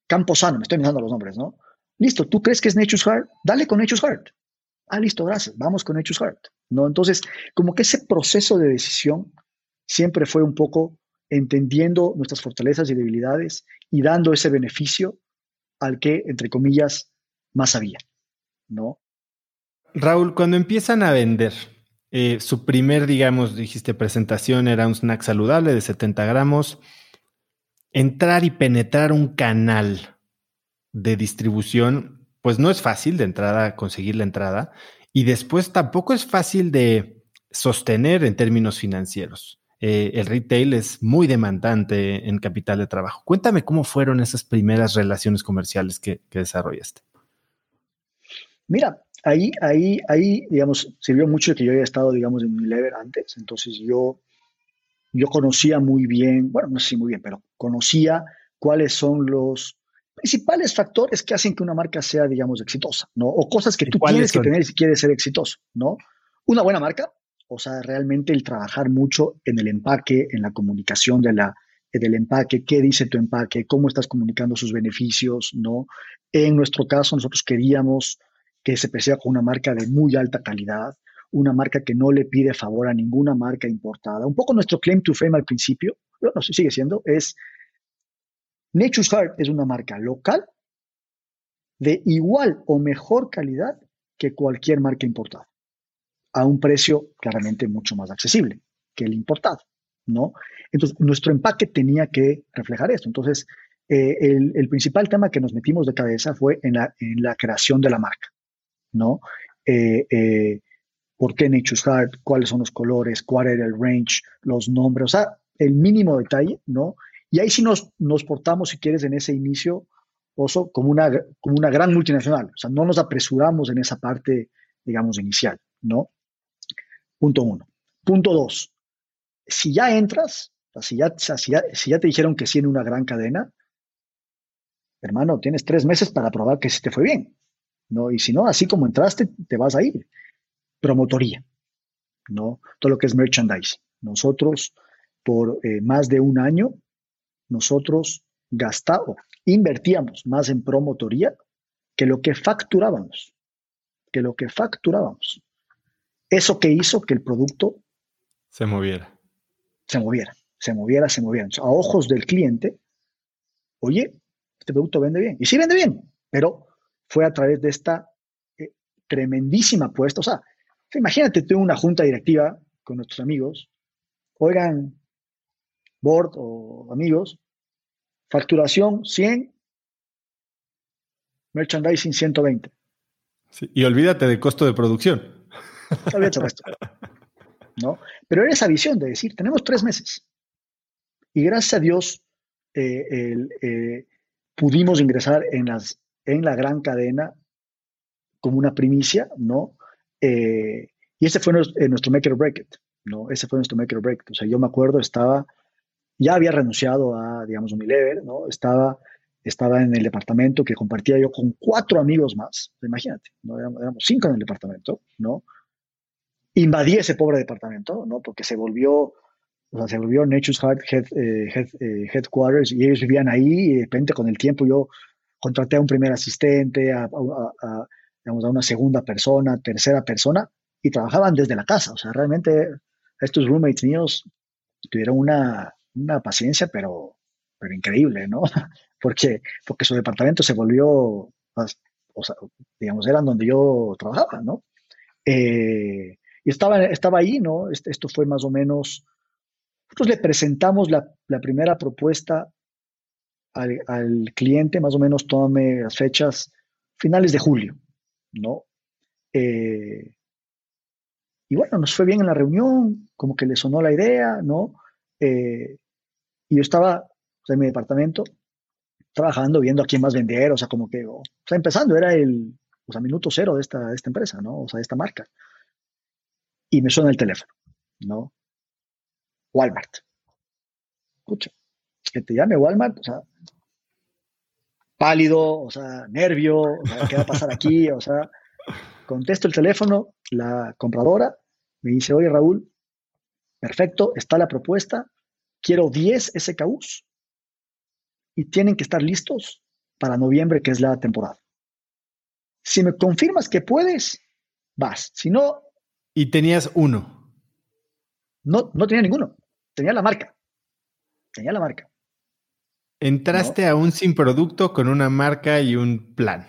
Camposano, me estoy mirando los nombres, ¿no? Listo, ¿tú crees que es Nature's Heart? Dale con Nature's Heart. Ah, listo, gracias, vamos con Nature's Heart, ¿no? Entonces, como que ese proceso de decisión siempre fue un poco entendiendo nuestras fortalezas y debilidades y dando ese beneficio al que, entre comillas, más había, ¿no? Raúl, cuando empiezan a vender, eh, su primer, digamos, dijiste presentación era un snack saludable de 70 gramos. Entrar y penetrar un canal de distribución, pues no es fácil de entrada conseguir la entrada y después tampoco es fácil de sostener en términos financieros. Eh, el retail es muy demandante en capital de trabajo. Cuéntame cómo fueron esas primeras relaciones comerciales que, desarrollaste. Mira, ahí, ahí, ahí, digamos, sirvió mucho que yo haya estado, digamos, en Unilever antes. Entonces yo, yo conocía muy bien, bueno, no sé si muy bien, pero conocía cuáles son los principales factores que hacen que una marca sea, digamos, exitosa, ¿no? O cosas que tú tienes que tener si quieres ser exitoso, ¿no? Una buena marca, o sea, realmente el trabajar mucho en el empaque, en la comunicación de la, del empaque, qué dice tu empaque, cómo estás comunicando sus beneficios, ¿no? En nuestro caso, nosotros queríamos que se perciba con una marca de muy alta calidad, una marca que no le pide favor a ninguna marca importada. Un poco nuestro claim to fame al principio, no sé, sigue siendo, es Nature's Heart es una marca local de igual o mejor calidad que cualquier marca importada a un precio claramente mucho más accesible que el importado, ¿no? Entonces, nuestro empaque tenía que reflejar esto. Entonces, eh, el, principal tema que nos metimos de cabeza fue en la, en la creación de la marca, ¿no? Eh, eh, ¿Por qué Nature's Heart? ¿Cuáles son los colores? ¿Cuál era el range? Los nombres, o sea, el mínimo detalle, ¿no? Y ahí sí nos, nos portamos, si quieres, en ese inicio, Oso, como una, como una gran multinacional. O sea, no nos apresuramos en esa parte, digamos, inicial, ¿no? Punto uno. Punto dos. Si ya entras, si ya, si ya, te dijeron que sí en una gran cadena, hermano, tienes tres meses para probar que sí te fue bien. ¿no? Y si no, así como entraste, te vas a ir. Promotoría, ¿no? Todo lo que es merchandise. Nosotros, por eh, más de un año, nosotros gastamos, invertíamos más en promotoría que lo que facturábamos. Que lo que facturábamos. Eso que hizo que el producto se moviera. Se moviera, se moviera, se moviera. a ojos del cliente, oye, este producto vende bien. Y sí vende bien, pero fue a través de esta eh, tremendísima apuesta. O sea, imagínate tú una junta directiva con nuestros amigos, oigan, board o amigos, facturación 100, merchandising 120. y olvídate del costo de producción. ¿no? Pero era esa visión de decir, tenemos tres meses. Y gracias a Dios eh, eh, pudimos ingresar en, las, en la gran cadena como una primicia, ¿no? Eh, y ese fue nuestro, nuestro make or break it, ¿no? Ese fue nuestro make or break it. O sea, yo me acuerdo, estaba, ya había renunciado a, digamos, Unilever, ¿no? Estaba, estaba en el departamento que compartía yo con cuatro amigos más, imagínate, ¿no? Éramos, cinco en el departamento, ¿no? Invadí ese pobre departamento, ¿no? Porque se volvió, o sea, se volvió Nature's Heart eh, eh, Headquarters y ellos vivían ahí y de repente con el tiempo yo contraté a un primer asistente, a, a, digamos, a una segunda persona, tercera persona y trabajaban desde la casa. O sea, realmente estos roommates míos tuvieron una, una paciencia, pero, pero increíble, ¿no? Porque, porque su departamento se volvió, o sea, digamos, eran donde yo trabajaba, ¿no? Eh, y estaba, estaba ahí, ¿no? Este, esto fue más o menos nosotros le presentamos la, primera propuesta al, cliente, más o menos tome las fechas finales de julio, ¿no? Eh, y bueno, nos fue bien en la reunión, como que le sonó la idea, ¿no? Eh, yo estaba en mi departamento trabajando, viendo a quién más vender, o sea, como que, sea, empezando, era el, o sea, minuto cero de esta, de esta empresa, ¿no? O sea, de esta marca. Y me suena el teléfono, ¿no? Walmart. Escucha, que te llame Walmart, o sea, pálido, o sea, nervio, ¿qué va a pasar aquí? O sea, contesto el teléfono, la compradora me dice, oye Raúl, perfecto, está la propuesta, quiero 10 SKUs y tienen que estar listos para noviembre, que es la temporada. Si me confirmas que puedes, vas. Si no... Y tenías uno. No, no tenía ninguno tenía la marca. Tenía la marca. Entraste aún sin producto con una marca y un plan.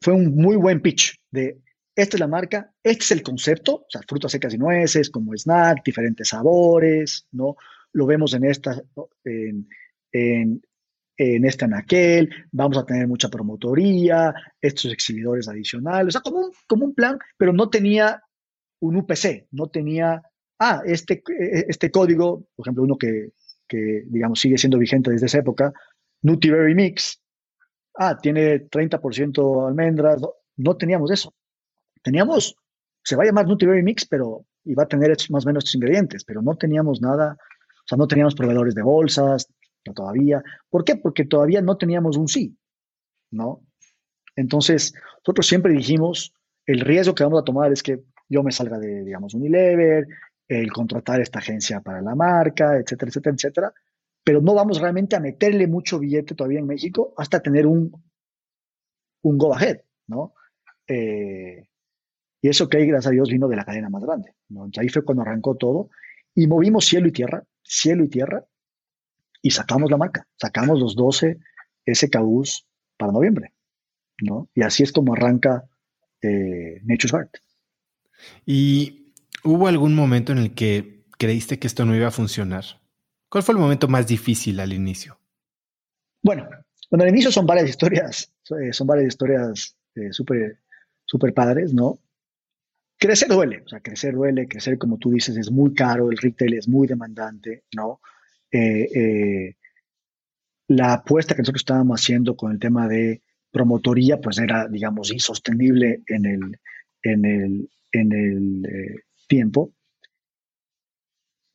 Fue un muy buen pitch de esta es la marca, este es el concepto, o sea, frutas secas y nueces como snack, diferentes sabores, ¿no? Lo vemos en esta, en, en, en esta en aquel, vamos a tener mucha promotoría, estos exhibidores adicionales, o sea, como un, como un plan, pero no tenía un UPC, no tenía ah, este, este código, por ejemplo, uno que, digamos, sigue siendo vigente desde esa época, Nutiberry Mix, ah, tiene 30% almendras, no, teníamos eso. Teníamos, se va a llamar Nutiberry Mix, pero iba a tener más o menos estos ingredientes, pero no teníamos nada, o sea, no teníamos proveedores de bolsas, no todavía. ¿Por qué? Porque todavía no teníamos un sí, ¿no? Entonces, nosotros siempre dijimos, el riesgo que vamos a tomar es que yo me salga de, digamos, Unilever, el contratar esta agencia para la marca, etcétera, etcétera, etcétera. Pero no vamos realmente a meterle mucho billete todavía en México hasta tener un, un go ahead, ¿no? Eh, y eso que ahí, gracias a Dios, vino de la cadena más grande. ¿no? ahí fue cuando arrancó todo y movimos cielo y tierra, cielo y tierra, y sacamos la marca, sacamos los 12 SKUs para noviembre, ¿no? Y así es como arranca eh, Nature's Heart. Y ¿Hubo algún momento en el que creíste que esto no iba a funcionar? ¿Cuál fue el momento más difícil al inicio? Bueno, bueno, al inicio son varias historias, eh, son varias historias eh, súper super padres, ¿no? Crecer duele, o sea, crecer duele, crecer como tú dices es muy caro, el retail es muy demandante, ¿no? Eh, la apuesta que nosotros estábamos haciendo con el tema de promotoría, pues era, digamos, insostenible en el, en el, en el tiempo.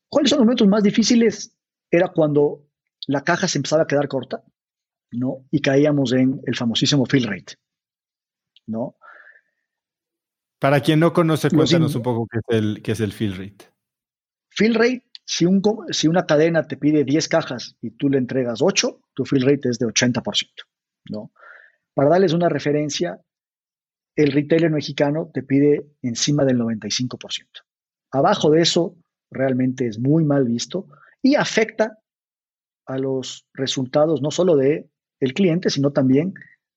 ¿Cuáles son los momentos más difíciles? Era cuando la caja se empezaba a quedar corta, ¿no? Y caíamos en el famosísimo fill rate, ¿no? Para quien no conoce, cuéntanos un poco qué es el, qué es el fill rate. Fill rate, si, un, si una cadena te pide 10 cajas y tú le entregas 8, tu fill rate es de 80%, ¿no? Para darles una referencia, el retailer mexicano te pide encima del 95%. Abajo de eso realmente es muy mal visto y afecta a los resultados no solo de el cliente, sino también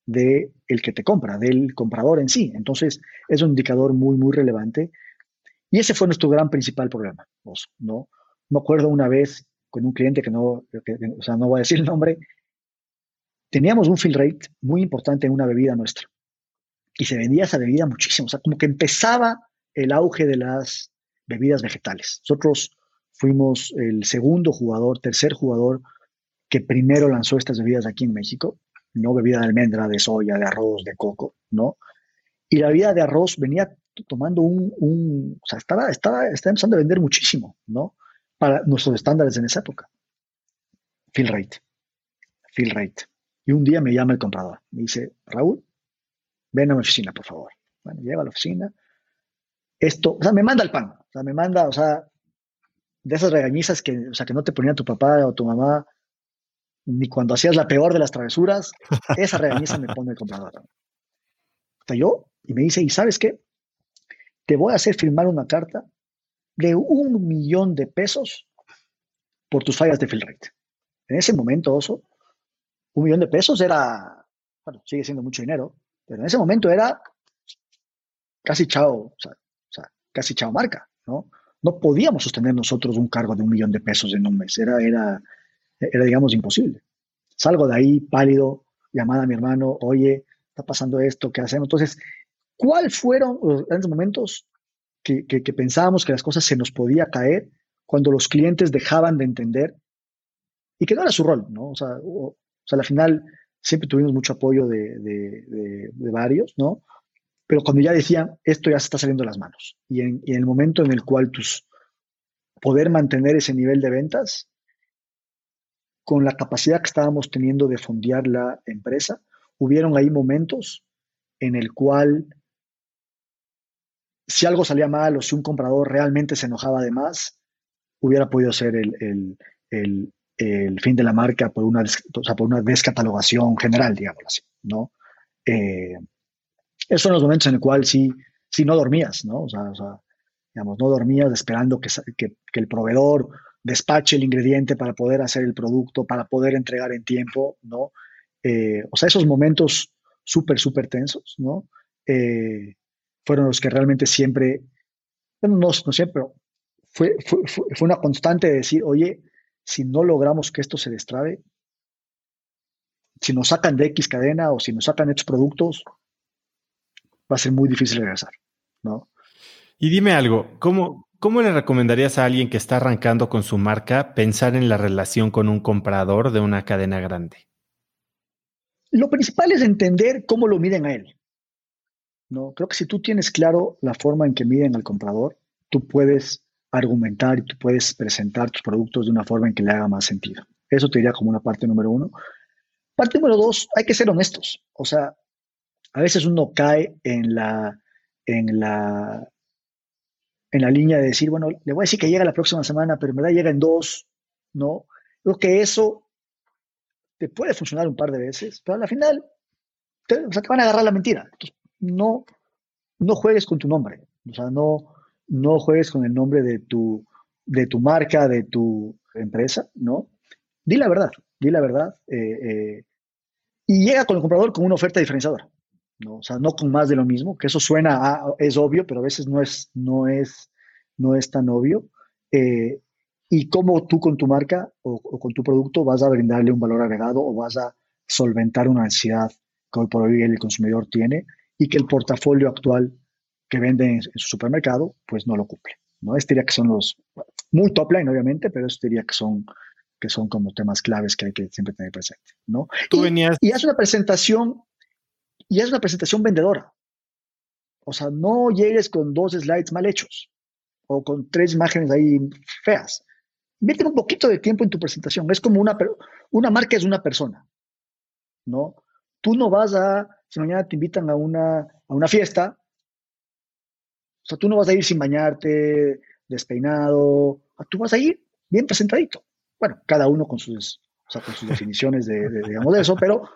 de el que te compra, del comprador en sí. Entonces, es un indicador muy, muy relevante. Y ese fue nuestro gran principal problema. ¿no? Me acuerdo una vez con un cliente que no, o sea, no voy a decir el nombre, teníamos un fill rate muy importante en una bebida nuestra. Y se vendía esa bebida muchísimo. O sea, como que empezaba el auge de las bebidas vegetales. Nosotros fuimos el segundo jugador, tercer jugador que primero lanzó estas bebidas aquí en México, no bebida de almendra, de soya, de arroz, de coco, ¿no? Y la bebida de arroz venía tomando un, o sea, estaba, estaba, estaba empezando a vender muchísimo, ¿no? Para nuestros estándares en esa época. Fill rate, fill rate. Y un día me llama el comprador, me dice, Raúl, ven a mi oficina, por favor. Bueno, lleva a la oficina. Esto, o sea, me manda el pan, o sea, me manda, o sea, de esas regañizas que, o sea, que no te ponía tu papá o tu mamá, ni cuando hacías la peor de las travesuras, esa regañiza me pone el comprador. Hasta yo, y me dice, ¿y sabes qué? Te voy a hacer firmar una carta de un millón de pesos por tus fallas de fill rate. En ese momento, Oso, un millón de pesos era, bueno, sigue siendo mucho dinero, pero en ese momento era casi chao, o sea, o sea casi chao marca, ¿no? no podíamos sostener nosotros un cargo de un millón de pesos en un mes. Era, era, era digamos, imposible. Salgo de ahí pálido, llamada a mi hermano, oye, está pasando esto, ¿qué hacemos? Entonces, ¿cuáles fueron los grandes momentos que, que, pensábamos que las cosas se nos podía caer cuando los clientes dejaban de entender y que no era su rol, ¿no? O sea, o, sea al final siempre tuvimos mucho apoyo de, de, de varios, ¿no? pero cuando ya decían, esto ya se está saliendo de las manos. Y en, el momento en el cual tus poder mantener ese nivel de ventas, con la capacidad que estábamos teniendo de fondear la empresa, hubieron ahí momentos en el cual si algo salía mal o si un comprador realmente se enojaba de más, hubiera podido ser el, fin de la marca por una, por una descatalogación general, digamos así, ¿no? Eh, esos son los momentos en el cual sí, sí no dormías, ¿no? O sea, digamos, no dormías esperando que, que, el proveedor despache el ingrediente para poder hacer el producto, para poder entregar en tiempo, ¿no? Eh, o sea, esos momentos súper, súper tensos, ¿no? Eh, fueron los que realmente siempre, bueno, no, no siempre, pero fue, fue, fue, una constante de decir, oye, si no logramos que esto se destrabe, si nos sacan de X cadena o si nos sacan estos productos, va a ser muy difícil regresar, ¿no? Y dime algo, ¿cómo, ¿cómo le recomendarías a alguien que está arrancando con su marca pensar en la relación con un comprador de una cadena grande? Lo principal es entender cómo lo miden a él. ¿no? Creo que si tú tienes claro la forma en que miden al comprador, tú puedes argumentar y tú puedes presentar tus productos de una forma en que le haga más sentido. Eso te diría como una parte número uno. Parte número dos, hay que ser honestos. O sea, a veces uno cae en la, en la, en la línea de decir, bueno, le voy a decir que llega la próxima semana, pero en verdad llega en dos, ¿no? Creo que eso te puede funcionar un par de veces, pero al final te, van a agarrar la mentira. Entonces, no, no juegues con tu nombre, o sea, no, no juegues con el nombre de tu, de tu marca, de tu empresa, ¿no? Di la verdad, di la verdad. Eh, eh, y llega con el comprador con una oferta diferenciadora. ¿No? O sea, no con más de lo mismo, que eso suena, es obvio, pero a veces no es, no es, no es tan obvio. Eh, y cómo tú con tu marca o, con tu producto vas a brindarle un valor agregado o vas a solventar una ansiedad que hoy por hoy el consumidor tiene y que el portafolio actual que vende en, su supermercado, pues no lo cumple. ¿no? Este diría que son los, muy top line obviamente, pero este diría que son, que son como temas claves que hay que siempre tener presente. ¿no? Tú venías... y hace una presentación y es una presentación vendedora. O sea, no llegues con dos slides mal hechos o con tres imágenes ahí feas. Mete un poquito de tiempo en tu presentación. Es como una, una marca es una persona, ¿no? Tú no vas a, si mañana te invitan a una, a una fiesta, o sea, tú no vas a ir sin bañarte, despeinado, tú vas a ir bien presentadito. Bueno, cada uno con sus, o sea, con sus definiciones de, de, digamos, de eso, pero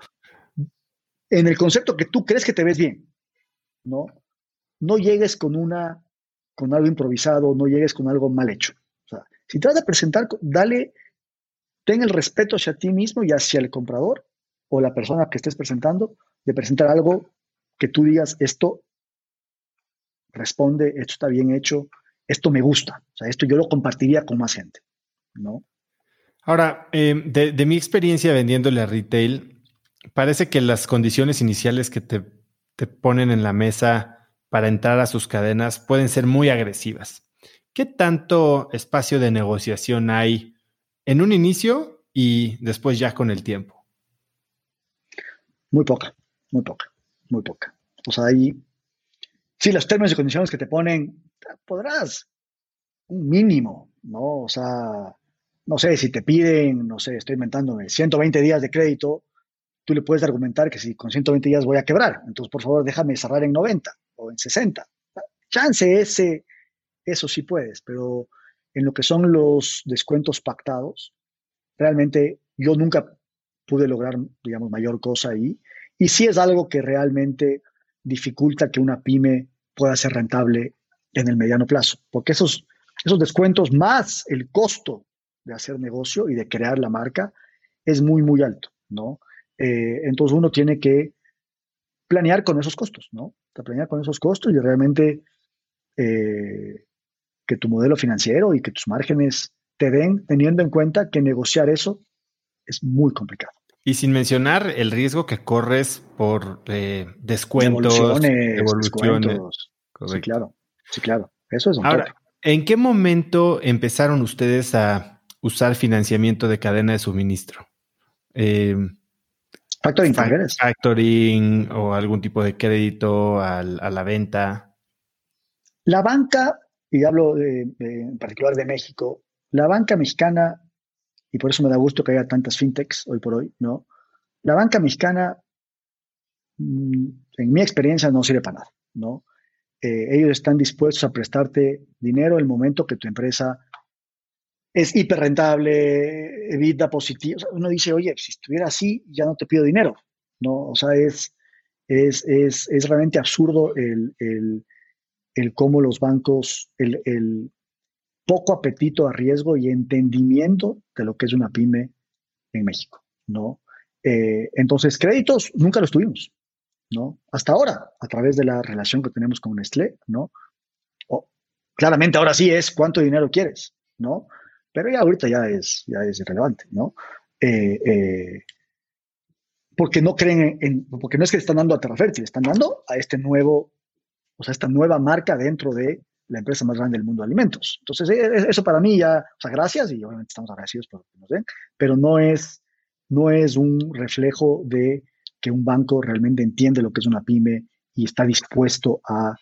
en el concepto que tú crees que te ves bien, ¿no? No llegues con una, con algo improvisado, no llegues con algo mal hecho. O sea, si te vas a presentar, dale, ten el respeto hacia ti mismo y hacia el comprador o la persona que estés presentando, de presentar algo que tú digas, esto responde, esto está bien hecho, esto me gusta. O sea, esto yo lo compartiría con más gente, ¿no? Ahora, eh, de, mi experiencia vendiéndole a retail, parece que las condiciones iniciales que te, te ponen en la mesa para entrar a sus cadenas pueden ser muy agresivas. ¿Qué tanto espacio de negociación hay en un inicio y después ya con el tiempo? Muy poca, muy poca, muy poca. O sea, ahí, sí, los términos y condiciones que te ponen, podrás un mínimo, ¿no? O sea, no sé, si te piden, no sé, estoy inventándome, 120 días de crédito, tú le puedes argumentar que si con 120 días voy a quebrar, entonces por favor déjame cerrar en 90 o en 60. Chance ese, eso sí puedes, pero en lo que son los descuentos pactados, realmente yo nunca pude lograr, digamos, mayor cosa ahí. Y sí es algo que realmente dificulta que una pyme pueda ser rentable en el mediano plazo, porque esos, esos descuentos más el costo de hacer negocio y de crear la marca es muy, muy alto, ¿no? Eh, entonces uno tiene que planear con esos costos, ¿no? Planear con esos costos y realmente eh, que tu modelo financiero y que tus márgenes te den, teniendo en cuenta que negociar eso es muy complicado. Y sin mencionar el riesgo que corres por eh, descuentos, devoluciones. Sí, claro, sí, claro. Eso es un Ahora, ¿en qué momento empezaron ustedes a usar financiamiento de cadena de suministro. Eh, factoring, factoring o algún tipo de crédito a la venta. La banca, y hablo en particular de México, la banca mexicana, y por eso me da gusto que haya tantas fintechs hoy por hoy, ¿no? La banca mexicana, mm, en mi experiencia, no sirve para nada, ¿no? Eh, ellos están dispuestos a prestarte dinero el momento que tu empresa es hiper rentable, evita positivo. uno dice, oye, si estuviera así, ya no te pido dinero, ¿no? O sea, es, es, es, es realmente absurdo el, el, el, cómo los bancos, el, el, poco apetito a riesgo y entendimiento de lo que es una pyme en México, ¿no? Eh, entonces, créditos nunca los tuvimos, ¿no? Hasta ahora, a través de la relación que tenemos con Nestlé, ¿no? claramente ahora sí es cuánto dinero quieres, ¿no? Pero ya ahorita ya es, ya es irrelevante, ¿no? Eh, eh, porque no creen en, porque no es que están dando a Terra Fértil, están dando a este nuevo, o sea, esta nueva marca dentro de la empresa más grande del mundo de alimentos. Entonces, e, e, eso para mí ya, o sea, gracias y obviamente estamos agradecidos por lo que nos den, pero no es, no es un reflejo de que un banco realmente entiende lo que es una pyme y está dispuesto a,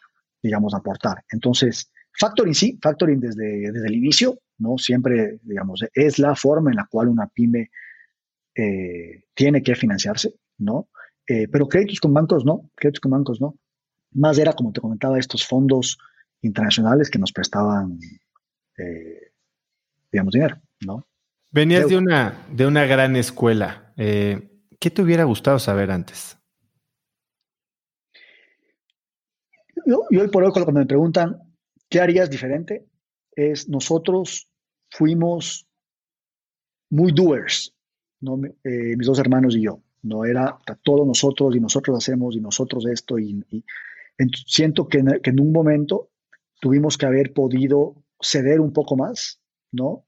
digamos, aportar. Entonces, factoring sí, factoring desde, desde el inicio, ¿no? Siempre, digamos, es la forma en la cual una pyme eh, tiene que financiarse, ¿no? Eh, pero créditos con bancos no, créditos con bancos no. Más era, como te comentaba, estos fondos internacionales que nos prestaban, eh, digamos, dinero, ¿no? Venías de una, de una gran escuela. ¿Qué te hubiera gustado saber antes? Yo, yo hoy por hoy, cuando me preguntan, ¿qué harías diferente? Es nosotros fuimos muy doers, ¿no? Eh, mis dos hermanos y yo. No era todos nosotros y nosotros hacemos y nosotros esto. Y, siento que en, un momento tuvimos que haber podido ceder un poco más, ¿no?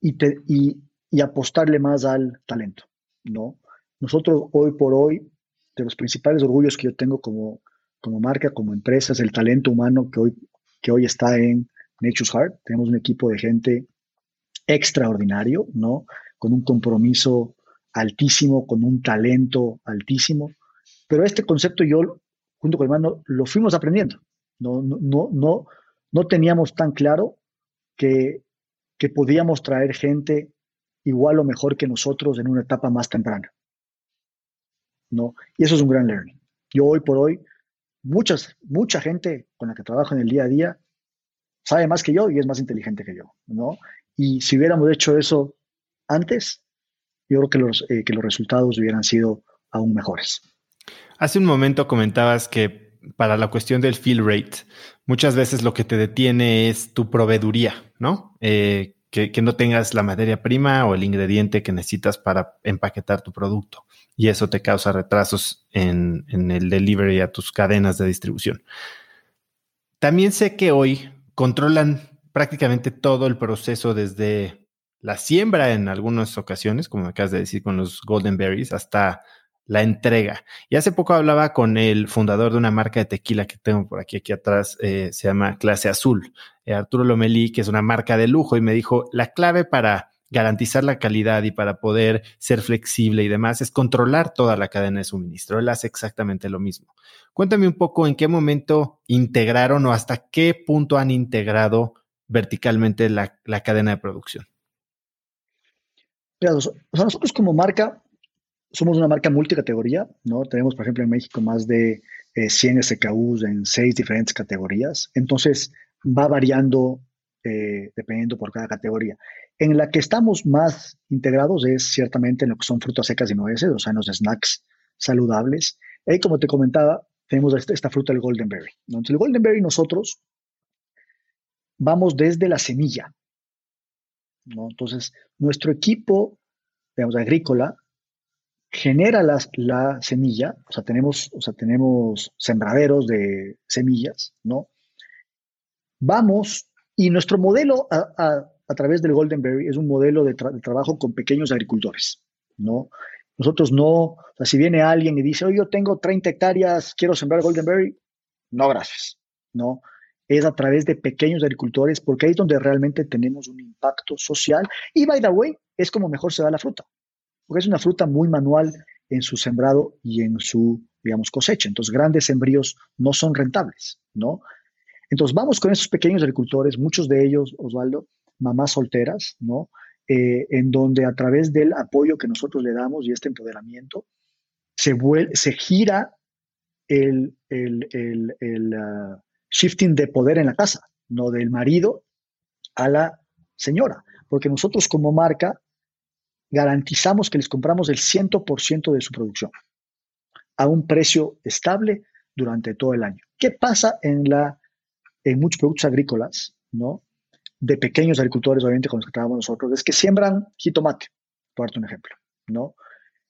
Y, y, apostarle más al talento, ¿no? Nosotros hoy por hoy, de los principales orgullos que yo tengo como, como marca, como empresa, es el talento humano que hoy, que hoy está en Nature's Heart. Tenemos un equipo de gente extraordinario, ¿no? Con un compromiso altísimo, con un talento altísimo. Pero este concepto yo, junto con mi hermano, lo fuimos aprendiendo. No, no, no, no, teníamos tan claro que, que podíamos traer gente igual o mejor que nosotros en una etapa más temprana. ¿no? Y eso es un gran learning. Yo hoy por hoy, muchas, mucha gente con la que trabajo en el día a día sabe más que yo y es más inteligente que yo, ¿no? Y si hubiéramos hecho eso antes, yo creo que los, eh, que los resultados hubieran sido aún mejores. Hace un momento comentabas que para la cuestión del fill rate. Muchas veces lo que te detiene es tu proveeduría, ¿no? Eh, que, no tengas la materia prima o el ingrediente que necesitas para empaquetar tu producto. Y eso te causa retrasos en, en el delivery a tus cadenas de distribución. También sé que hoy controlan prácticamente todo el proceso desde la siembra en algunas ocasiones, como acabas de decir con los Golden Berries, hasta la entrega. Y hace poco hablaba con el fundador de una marca de tequila que tengo por aquí, aquí atrás, eh, se llama Clase Azul, eh, Arturo Lomelí, que es una marca de lujo, y me dijo, la clave para garantizar la calidad y para poder ser flexible y demás es controlar toda la cadena de suministro. Él hace exactamente lo mismo. Cuéntame un poco en qué momento integraron o hasta qué punto han integrado verticalmente la, cadena de producción. nosotros como marca somos una marca multicategoría, ¿no? Tenemos, por ejemplo, en México más de 100 eh, SKUs en seis diferentes categorías. Entonces, va variando eh, dependiendo por cada categoría. En la que estamos más integrados es ciertamente en lo que son frutas secas y nueces, o sea, en los snacks saludables. Y como te comentaba, tenemos esta, fruta, el Golden Berry. Entonces, el Golden Berry nosotros vamos desde la semilla. ¿no? Entonces, nuestro equipo, digamos, agrícola, genera la semilla, o sea, tenemos, o sea, tenemos sembraderos de semillas, ¿no? Vamos, y nuestro modelo a, través del Golden Berry es un modelo de, trabajo con pequeños agricultores, ¿no? Nosotros no, o sea, si viene alguien y dice, oye, yo tengo 30 hectáreas, quiero sembrar Golden Berry, no, gracias, ¿no? Es a través de pequeños agricultores porque ahí es donde realmente tenemos un impacto social y, by the way, es como mejor se da la fruta porque es una fruta muy manual en su sembrado y en su, digamos, cosecha. Entonces, grandes sembríos no son rentables, ¿no? Entonces, vamos con esos pequeños agricultores, muchos de ellos, Osvaldo, mamás solteras, ¿no? Eh, en donde a través del apoyo que nosotros le damos y este empoderamiento, se, se gira el, el, ah, shifting de poder en la casa, no del marido a la señora, porque nosotros como marca garantizamos que les compramos el 100% de su producción a un precio estable durante todo el año. ¿Qué pasa en, la, en muchos productos agrícolas, ¿no? De pequeños agricultores, obviamente con los que trabajamos nosotros, es que siembran jitomate, por darte un ejemplo, ¿no?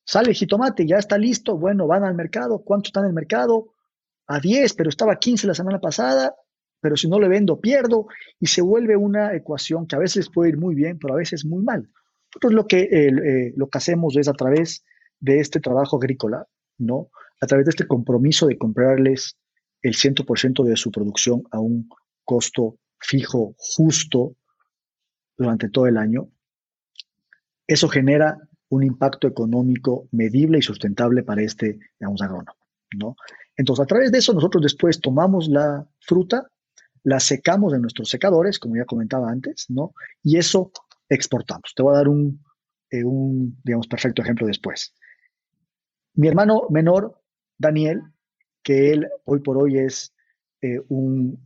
Sale jitomate, ya está listo, bueno, van al mercado, ¿cuánto está en el mercado? A 10, pero estaba a 15 la semana pasada, pero si no le vendo, pierdo, y se vuelve una ecuación que a veces puede ir muy bien, pero a veces muy mal. Nosotros lo que, eh, lo que hacemos es a través de este trabajo agrícola, ¿no? A través de este compromiso de comprarles el 100% de su producción a un costo fijo, justo, durante todo el año, eso genera un impacto económico medible y sustentable para este, digamos, agrónomo, ¿no? Entonces, a través de eso, nosotros después tomamos la fruta, la secamos en nuestros secadores, como ya comentaba antes, ¿no? Y eso exportamos. Te voy a dar un, eh, un, digamos, perfecto ejemplo después. Mi hermano menor, Daniel, que él hoy por hoy es eh, un,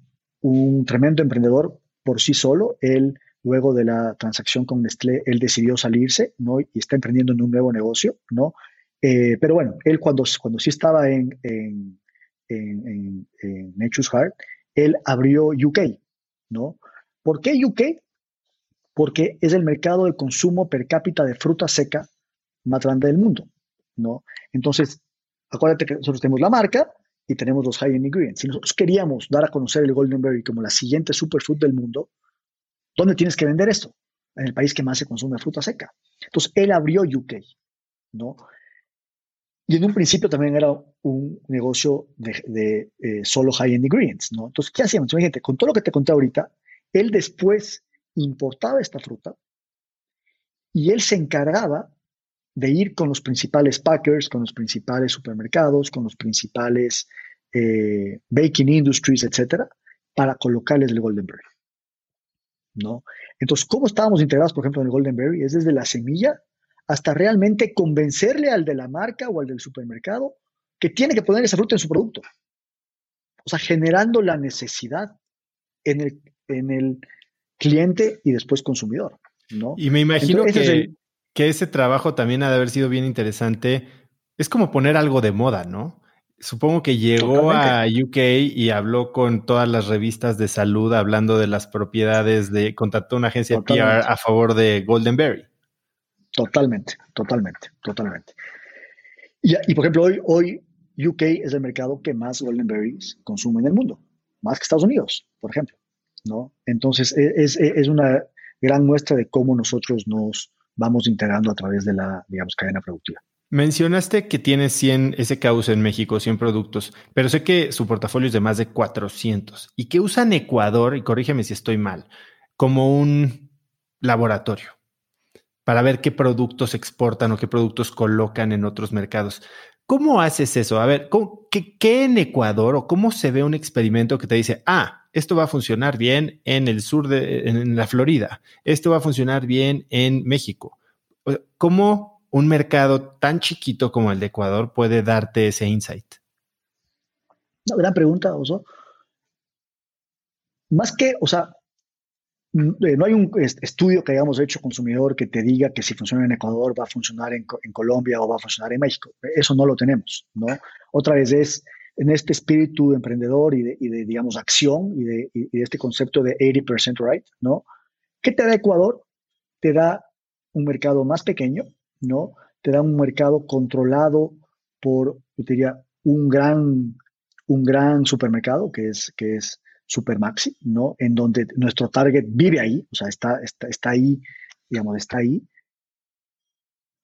un, tremendo emprendedor por sí solo, él luego de la transacción con Nestlé, él decidió salirse, ¿no? Y está emprendiendo en un nuevo negocio, ¿no? Eh, pero bueno, él cuando, cuando sí estaba en, en, en, Nature's Heart, él abrió UK, ¿no? ¿Por qué UK? porque es el mercado de consumo per cápita de fruta seca más grande del mundo, ¿no? Entonces, acuérdate que nosotros tenemos la marca y tenemos los high-end ingredients. Si nosotros queríamos dar a conocer el Golden Berry como la siguiente superfood del mundo, ¿dónde tienes que vender esto? En el país que más se consume fruta seca. Entonces, él abrió UK, ¿no? Y en un principio también era un negocio de, eh, solo high-end ingredients, ¿no? Entonces, ¿qué hacíamos? Imagínate, con todo lo que te conté ahorita, él después importaba esta fruta y él se encargaba de ir con los principales packers, con los principales supermercados, con los principales eh, baking industries, etcétera, para colocarles el Golden Berry. ¿No? Entonces, ¿cómo estábamos integrados, por ejemplo, en el Golden Berry? Es desde la semilla hasta realmente convencerle al de la marca o al del supermercado que tiene que poner esa fruta en su producto. O sea, generando la necesidad en el, en el, cliente y después consumidor, ¿no? Y me imagino que, que ese trabajo también ha de haber sido bien interesante. Es como poner algo de moda, ¿no? Supongo que llegó a UK y habló con todas las revistas de salud hablando de las propiedades de, contactó una agencia de PR a favor de Goldenberry. Totalmente, totalmente, totalmente. Y, por ejemplo, hoy, hoy UK es el mercado que más Goldenberries consume en el mundo, más que Estados Unidos, por ejemplo. ¿no? Entonces, e, es, es, una gran muestra de cómo nosotros nos vamos integrando a través de la, digamos, cadena productiva. Mencionaste que tiene 100 SKUs en México, 100 productos, pero sé que su portafolio es de más de 400 y que usan Ecuador, y corrígeme si estoy mal, como un laboratorio para ver qué productos exportan o qué productos colocan en otros mercados. ¿Cómo haces eso? A ver, qué, en Ecuador o cómo se ve un experimento que te dice, ah, esto va a funcionar bien en el sur de en la Florida, esto va a funcionar bien en México? ¿Cómo un mercado tan chiquito como el de Ecuador puede darte ese insight? Una gran pregunta, Oso. Más que, o sea, eh, no hay un estudio que hayamos hecho consumidor que te diga que si funciona en Ecuador va a funcionar en, Colombia o va a funcionar en México. Eso no lo tenemos, ¿no? Otra vez es en este espíritu emprendedor y de, digamos, acción y de, este concepto de 80% right, ¿no? ¿Qué te da Ecuador? Te da un mercado más pequeño, ¿no? Te da un mercado controlado por, yo diría, un gran, un gran supermercado que es, que es Supermaxi, ¿no? En donde nuestro target vive ahí, o sea, está, está, ahí, digamos, está ahí.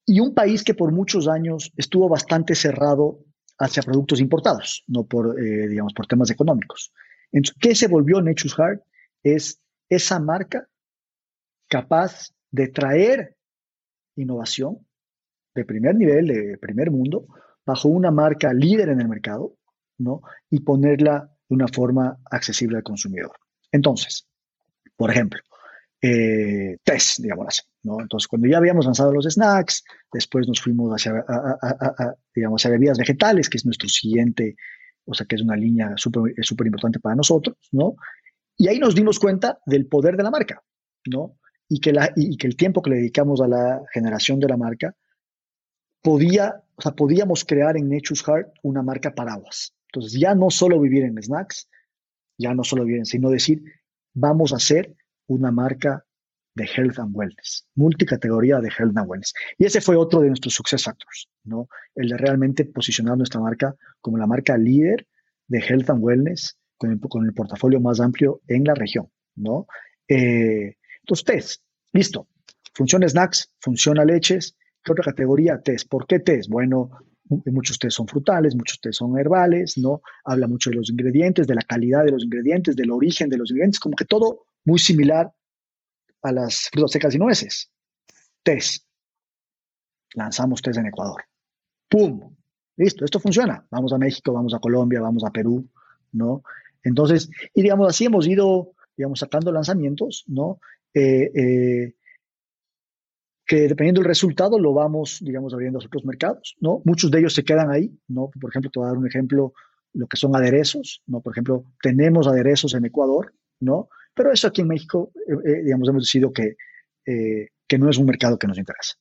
Y un país que por muchos años estuvo bastante cerrado hacia productos importados, no por, eh, digamos, por temas económicos. Entonces, ¿qué se volvió Nature's Heart? Es esa marca capaz de traer innovación de primer nivel, de primer mundo, bajo una marca líder en el mercado, ¿no? Y ponerla de una forma accesible al consumidor. Entonces, por ejemplo, eh, test, digamos así. Entonces, cuando ya habíamos lanzado los snacks, después nos fuimos hacia, digamos, hacia bebidas vegetales, que es nuestro siguiente, o sea, que es una línea súper importante para nosotros, ¿no? Y ahí nos dimos cuenta del poder de la marca, ¿no? Y que, la, y que el tiempo que le dedicamos a la generación de la marca podía, o sea, podíamos crear en Nature's Heart una marca paraguas, entonces, ya no solo vivir en snacks, ya no solo vivir, sino decir, vamos a hacer una marca de health and wellness, multicategoría de health and wellness. Y ese fue otro de nuestros success factors, ¿no? El de realmente posicionar nuestra marca como la marca líder de health and wellness con el, portafolio más amplio en la región, ¿no? Eh, entonces, test, listo. Funciona snacks, funciona leches. ¿Qué otra categoría? Test. ¿Por qué test? Bueno, Muchos tés son frutales, muchos tés son herbales, ¿no? Habla mucho de los ingredientes, de la calidad de los ingredientes, del origen de los ingredientes, como que todo muy similar a las frutas secas y nueces. Tés. Lanzamos tés en Ecuador. ¡Pum! Listo, esto funciona. Vamos a México, vamos a Colombia, vamos a Perú, ¿no? Entonces, y digamos así hemos ido, digamos, sacando lanzamientos, ¿no? Eh, eh, que dependiendo del resultado lo vamos, digamos, abriendo a otros mercados, ¿no? Muchos de ellos se quedan ahí, ¿no? Por ejemplo, te voy a dar un ejemplo, lo que son aderezos, ¿no? Por ejemplo, tenemos aderezos en Ecuador, ¿no? Pero eso aquí en México, eh, eh, digamos, hemos decidido que, eh, que no es un mercado que nos interesa,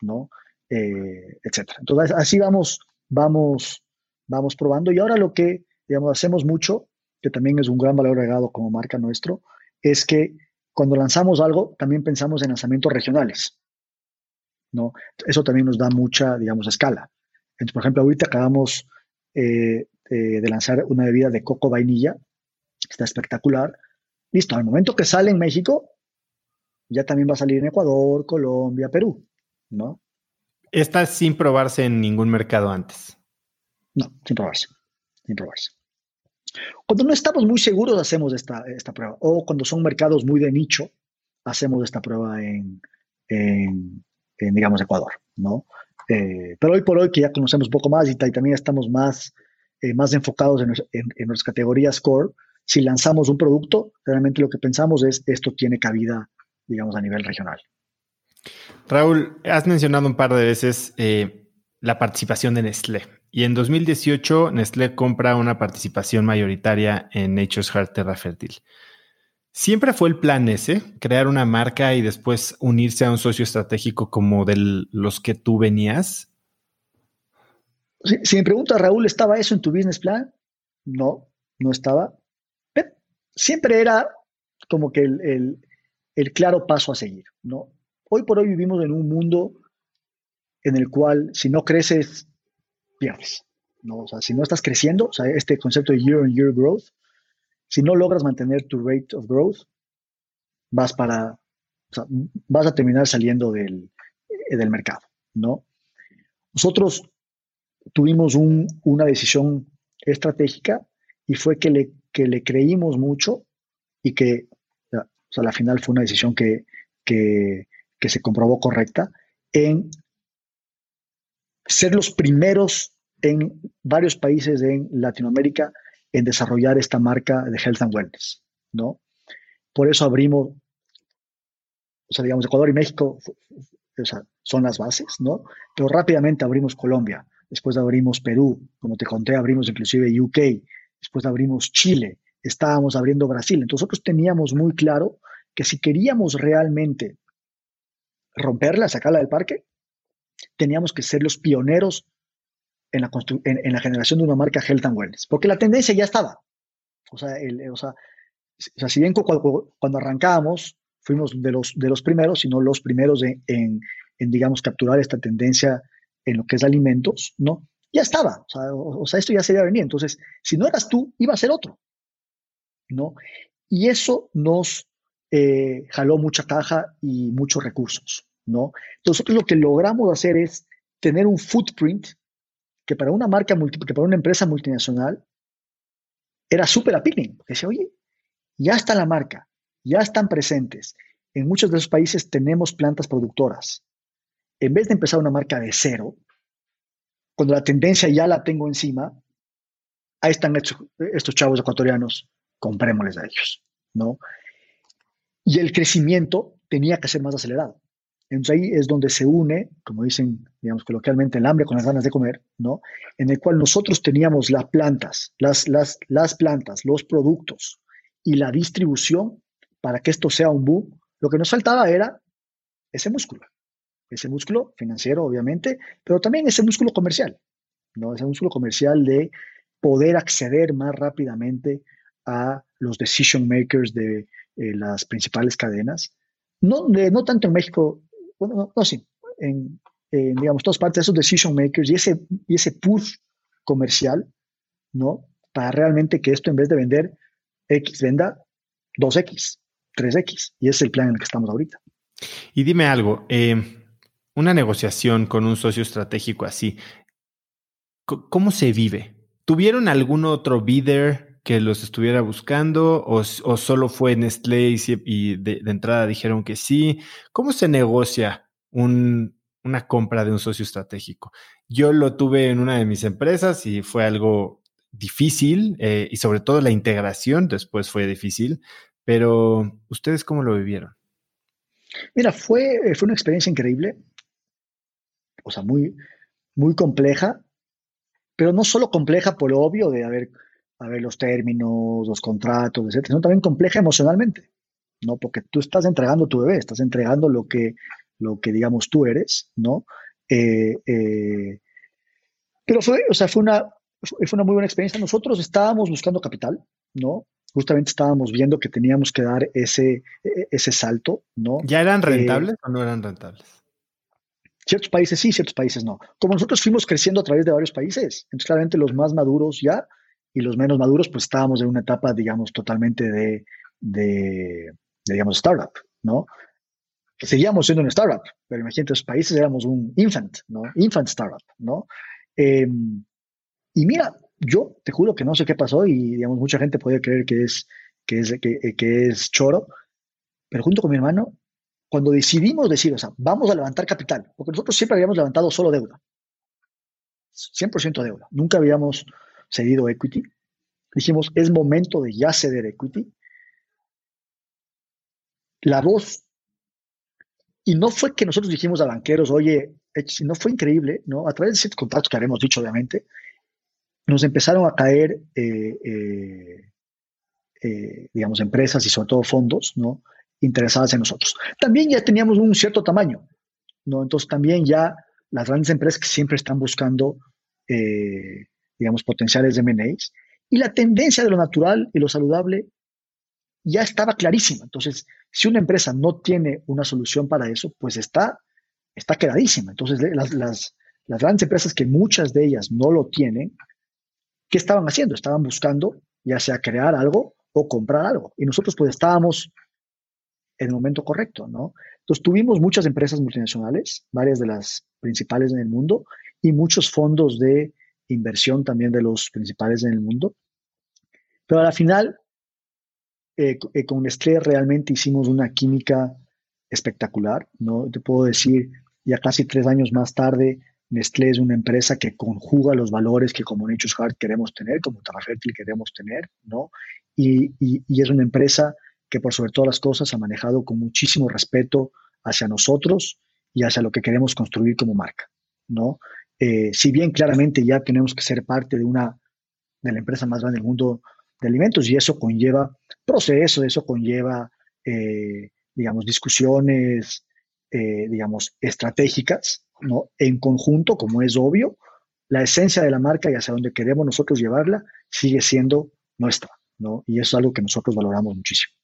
¿no? etcétera. Entonces, así vamos, vamos, vamos probando. Y ahora lo que, digamos, hacemos mucho, que también es un gran valor agregado como marca nuestro, es que cuando lanzamos algo, también pensamos en lanzamientos regionales. ¿no? Eso también nos da mucha, digamos, escala. Por ejemplo, ahorita acabamos eh, de lanzar una bebida de coco vainilla, está espectacular. Listo, al momento que sale en México, ya también va a salir en Ecuador, Colombia, Perú, ¿no? Está sin probarse en ningún mercado antes. No, sin probarse, sin probarse. Cuando no estamos muy seguros, hacemos esta, esta prueba. O cuando son mercados muy de nicho, hacemos esta prueba en, en digamos, Ecuador, ¿no? Eh, pero hoy por hoy que ya conocemos un poco más y, también estamos más, eh, más enfocados en, en, nuestras categorías core, si lanzamos un producto, realmente lo que pensamos es esto tiene cabida, digamos, a nivel regional. Raúl, has mencionado un par de veces eh, la participación de Nestlé. Y en 2018, Nestlé compra una participación mayoritaria en Nature's Heart Terra Fértil. ¿Siempre fue el plan ese, crear una marca y después unirse a un socio estratégico como de los que tú venías? Si, me pregunta Raúl, ¿estaba eso en tu business plan? No, no estaba. Siempre era como que el, el, claro paso a seguir, ¿no? Hoy por hoy vivimos en un mundo en el cual si no creces, pierdes. ¿no? O sea, si no estás creciendo, o sea, este concepto de year-on-year growth, si no logras mantener tu rate of growth, vas para, o sea, vas a terminar saliendo del, del mercado, ¿no? Nosotros tuvimos una decisión estratégica y fue que le, que le creímos mucho y que, o sea, la final fue una decisión que, que, se comprobó correcta en ser los primeros en varios países en Latinoamérica en desarrollar esta marca de Health and Wellness, ¿no? Por eso abrimos, o sea, digamos, Ecuador y México son las bases, ¿no? Pero rápidamente abrimos Colombia, después abrimos Perú, como te conté, abrimos inclusive UK, después abrimos Chile, estábamos abriendo Brasil. Entonces nosotros teníamos muy claro que si queríamos realmente romperla, sacarla del parque, teníamos que ser los pioneros en la, en, la generación de una marca Health and Wellness, porque la tendencia ya estaba. O sea, o sea, si bien cuando, cuando, arrancábamos fuimos de los, de los primeros, sino los primeros en, en, digamos, capturar esta tendencia en lo que es alimentos, ¿no? Ya estaba, o sea, esto ya se iba a venir. Entonces, si no eras tú, iba a ser otro, ¿no? Y eso nos eh, jaló mucha caja y muchos recursos, ¿no? Entonces, lo que logramos hacer es tener un footprint que para una marca, que para una empresa multinacional era súper appealing. Decía, oye, ya está la marca, ya están presentes. En muchos de esos países tenemos plantas productoras en vez de empezar una marca de cero, cuando la tendencia ya la tengo encima, ahí están estos, chavos ecuatorianos, comprémosles a ellos, ¿no? Y el crecimiento tenía que ser más acelerado. Entonces ahí es donde se une, como dicen, digamos coloquialmente, el hambre con las ganas de comer, ¿no? En el cual nosotros teníamos las plantas, las, plantas, los productos y la distribución para que esto sea un boom. Lo que nos faltaba era ese músculo ese músculo financiero, obviamente, pero también ese músculo comercial, ¿no? Ese músculo comercial de poder acceder más rápidamente a los decision makers de eh, las principales cadenas. No, no tanto en México, bueno, no, sí, en, digamos, todas partes, esos decision makers y ese, y ese push comercial, ¿no? Para realmente que esto en vez de vender X, venda 2X, 3X. Y es el plan en el que estamos ahorita. Y dime algo, eh, una negociación con un socio estratégico así, ¿cómo se vive? ¿Tuvieron algún otro bidder que los estuviera buscando o, solo fue Nestlé y, de, entrada dijeron que sí? ¿Cómo se negocia una compra de un socio estratégico? Yo lo tuve en una de mis empresas y fue algo difícil eh, y sobre todo la integración después fue difícil, pero ¿ustedes cómo lo vivieron? Mira, fue, fue una experiencia increíble o sea, muy, muy compleja, pero no solo compleja por lo obvio de haber, ver los términos, los contratos, etcétera, sino también compleja emocionalmente, ¿no? Porque tú estás entregando tu bebé, estás entregando lo que, lo que digamos tú eres, ¿no? Eh, eh, pero fue, o sea, fue una, fue una muy buena experiencia. Nosotros estábamos buscando capital, ¿no? Justamente estábamos viendo que teníamos que dar ese, e, ese salto, ¿no? ¿Ya eran eh, rentables o no eran rentables? Ciertos países sí, ciertos países no. Como nosotros fuimos creciendo a través de varios países, entonces claramente los más maduros ya y los menos maduros, pues estábamos en una etapa, digamos, totalmente de, de, digamos, startup, ¿no? Que seguíamos siendo un startup, pero imagínate, los países éramos un infant, ¿no? Infant startup, ¿no? Em, y mira, yo te juro que no sé qué pasó y, digamos, mucha gente puede creer que es, que es, que, que es choro, pero junto con mi hermano cuando decidimos decir, o sea, vamos a levantar capital, porque nosotros siempre habíamos levantado solo deuda, 100% deuda, nunca habíamos cedido equity, dijimos, es momento de ya ceder equity. La voz, y no fue que nosotros dijimos a banqueros, oye, no fue increíble, ¿no? A través de ciertos contactos que haremos dicho, obviamente, nos empezaron a caer, eh, eh, eh, digamos, empresas y sobre todo fondos, ¿no? Interesadas en nosotros. También ya teníamos un cierto tamaño, ¿no? Entonces también ya las grandes empresas que siempre están buscando eh, digamos, potenciales M&As. Y la tendencia de lo natural y lo saludable ya estaba clarísima. Entonces, si una empresa no tiene una solución para eso, pues está, está quedadísima. Entonces, las, las, las grandes empresas que muchas de ellas no lo tienen, ¿qué estaban haciendo? Estaban buscando ya sea crear algo o comprar algo. Y nosotros pues estábamos en el momento correcto, ¿no? Entonces tuvimos muchas empresas multinacionales, varias de las principales en el mundo, y muchos fondos de inversión también de los principales en el mundo. Pero al final, eh, eh, con Nestlé realmente hicimos una química espectacular, ¿no? Te puedo decir, ya casi tres años más tarde, Nestlé es una empresa que conjuga los valores que como Nature's Heart queremos tener, como Terra queremos tener, ¿no? Y, es una empresa que por sobre todas las cosas ha manejado con muchísimo respeto hacia nosotros y hacia lo que queremos construir como marca, ¿no? Eh, si bien claramente ya tenemos que ser parte de una de la empresa más grande del mundo de alimentos y eso conlleva procesos, eso conlleva, eh, digamos, discusiones, eh, digamos, estratégicas, ¿no? En conjunto, como es obvio, la esencia de la marca y hacia donde queremos nosotros llevarla sigue siendo nuestra, ¿no? Y eso es algo que nosotros valoramos muchísimo.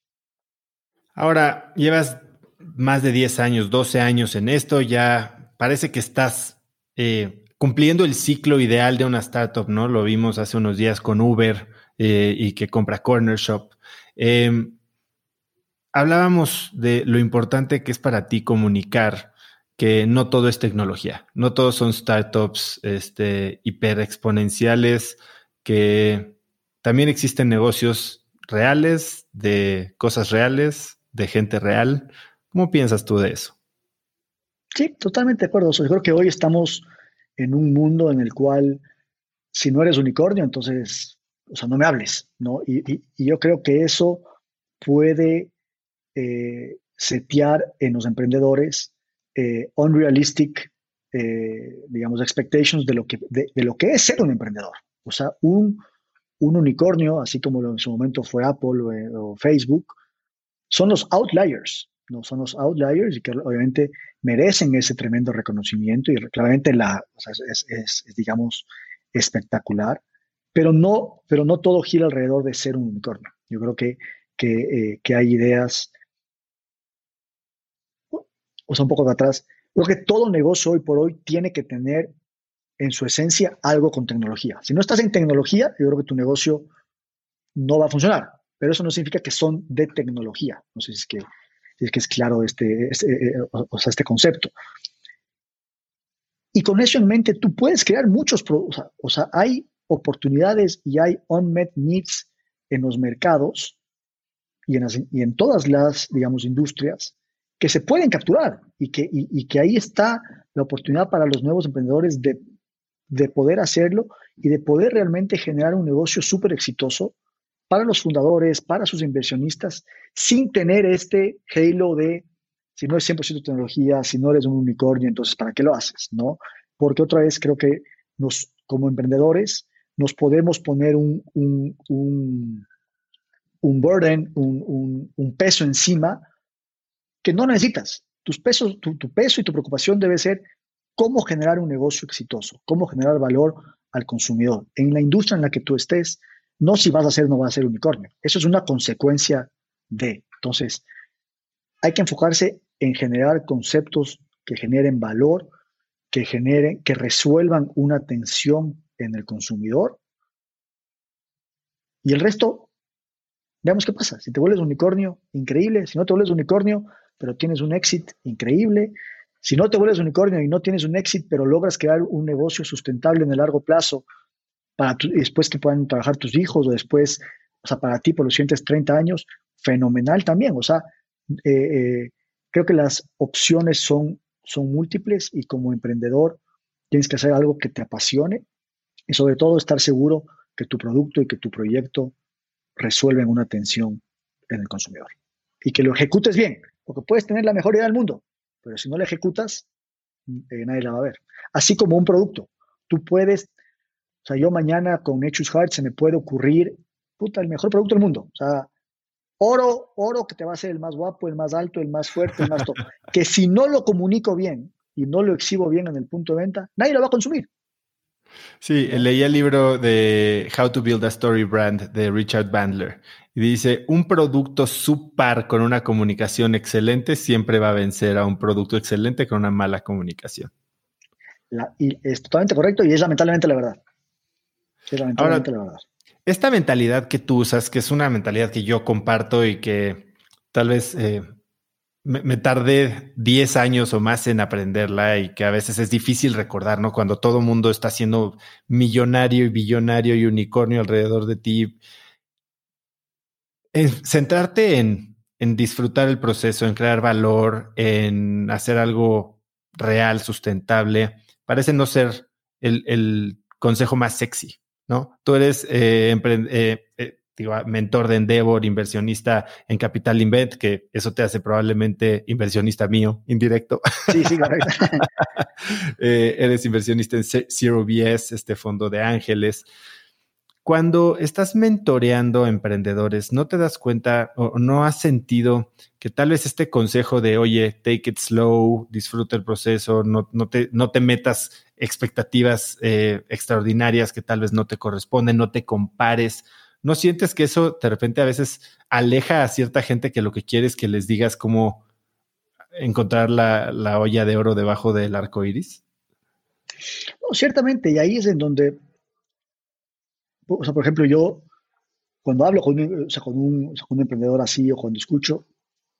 Ahora, llevas más de 10 años, 12 años en esto, ya parece que estás eh, cumpliendo el ciclo ideal de una startup, ¿no? Lo vimos hace unos días con Uber eh, y que compra Corner Shop. Em, hablábamos de lo importante que es para ti comunicar que no todo es tecnología, no todos son startups este, hiper exponenciales, que también existen negocios reales, de cosas reales, de gente real. ¿Cómo piensas tú de eso? Sí, totalmente de acuerdo. Yo creo que hoy estamos en un mundo en el cual si no eres unicornio, entonces, o sea, no me hables, ¿no? Y, yo creo que eso puede eh, setear en los emprendedores eh, unrealistic, eh, digamos, expectations de lo, que, de, lo que es ser un emprendedor. O sea, un, un unicornio, así como en su momento fue Apple o, Facebook, son los outliers, ¿no? Son los outliers y que obviamente merecen ese tremendo reconocimiento y claramente la, es, digamos, espectacular, pero no, pero no todo gira alrededor de ser un unicornio. Yo creo que, que, eh, que hay ideas o sea, un poco de atrás, creo que todo negocio hoy por hoy tiene que tener en su esencia algo con tecnología. Si no estás en tecnología, yo creo que tu negocio no va a funcionar, pero eso no significa que son de tecnología. No sé si es que, es, que es claro este, este, eh, o sea, este concepto. Y con eso en mente, tú puedes crear muchos productos. O sea, hay oportunidades y hay unmet needs en los mercados y en, y en todas las, digamos, industrias que se pueden capturar y que, y, que ahí está la oportunidad para los nuevos emprendedores de, de poder hacerlo y de poder realmente generar un negocio súper exitoso para los fundadores, para sus inversionistas, sin tener este halo de si no es 100% tecnología, si no eres un unicornio, entonces ¿para qué lo haces? ¿no? Porque otra vez creo que nos, como emprendedores nos podemos poner un, un, un, un burden, un, un peso encima que no necesitas. Tus pesos, tu, peso y tu preocupación debe ser cómo generar un negocio exitoso, cómo generar valor al consumidor. En la industria en la que tú estés, no si vas a ser o no vas a ser unicornio. Eso es una consecuencia de. Entonces, hay que enfocarse en generar conceptos que generen valor, que generen, que resuelvan una tensión en el consumidor. Y el resto, veamos qué pasa. Si te vuelves unicornio, increíble. Si no te vuelves unicornio, pero tienes un éxito increíble. Si no te vuelves unicornio y no tienes un éxito, pero logras crear un negocio sustentable en el largo plazo, para después que puedan trabajar tus hijos o después, o sea, para ti por los siguientes 30 años, fenomenal también. O sea, eh, eh, creo que las opciones son, son múltiples y como emprendedor tienes que hacer algo que te apasione y sobre todo estar seguro que tu producto y que tu proyecto resuelven una tensión en el consumidor y que lo ejecutes bien. Porque puedes tener la mejor idea del mundo, pero si no la ejecutas, eh, nadie la va a ver. Así como un producto. Tú puedes, o sea, yo mañana con Nature's Heart se me puede ocurrir, puta, el mejor producto del mundo. O sea, oro, oro que te va a ser el más guapo, el más alto, el más fuerte, el más top. que si no lo comunico bien y no lo exhibo bien en el punto de venta, nadie lo va a consumir. Sí, leí el libro de How to Build a Story Brand de Richard Bandler y dice, un producto subpar con una comunicación excelente siempre va a vencer a un producto excelente con una mala comunicación. y es totalmente correcto y es lamentablemente la verdad. La verdad. Esta mentalidad que tú usas, que es una mentalidad que yo comparto y que tal vez eh, me, tardé 10 años o más en aprenderla y que a veces es difícil recordar, ¿no? Cuando todo el mundo está siendo millonario y billonario y unicornio alrededor de ti. centrarte en, en disfrutar el proceso, en crear valor, en hacer algo real, sustentable, parece no ser el, el consejo más sexy, ¿no? Tú eres eh, eh, eh mentor de Endeavor, inversionista en Capital Invent, que eso te hace probablemente inversionista mío, indirecto. Sí, sí, correcto. Eres inversionista en Zero BS, este fondo de ángeles. Cuando estás mentoreando emprendedores, ¿no te das cuenta o no has sentido que tal vez este consejo de, oye, take it slow, disfruta el proceso, no, no, te, no te metas expectativas eh, extraordinarias que tal vez no te corresponden, no te compares, ¿No sientes que eso de repente a veces aleja a cierta gente que lo que quiere es que les digas cómo encontrar la, olla de oro debajo del arco iris? No, ciertamente, y ahí es en donde, o sea, por ejemplo, yo cuando hablo con, un, emprendedor así o cuando escucho,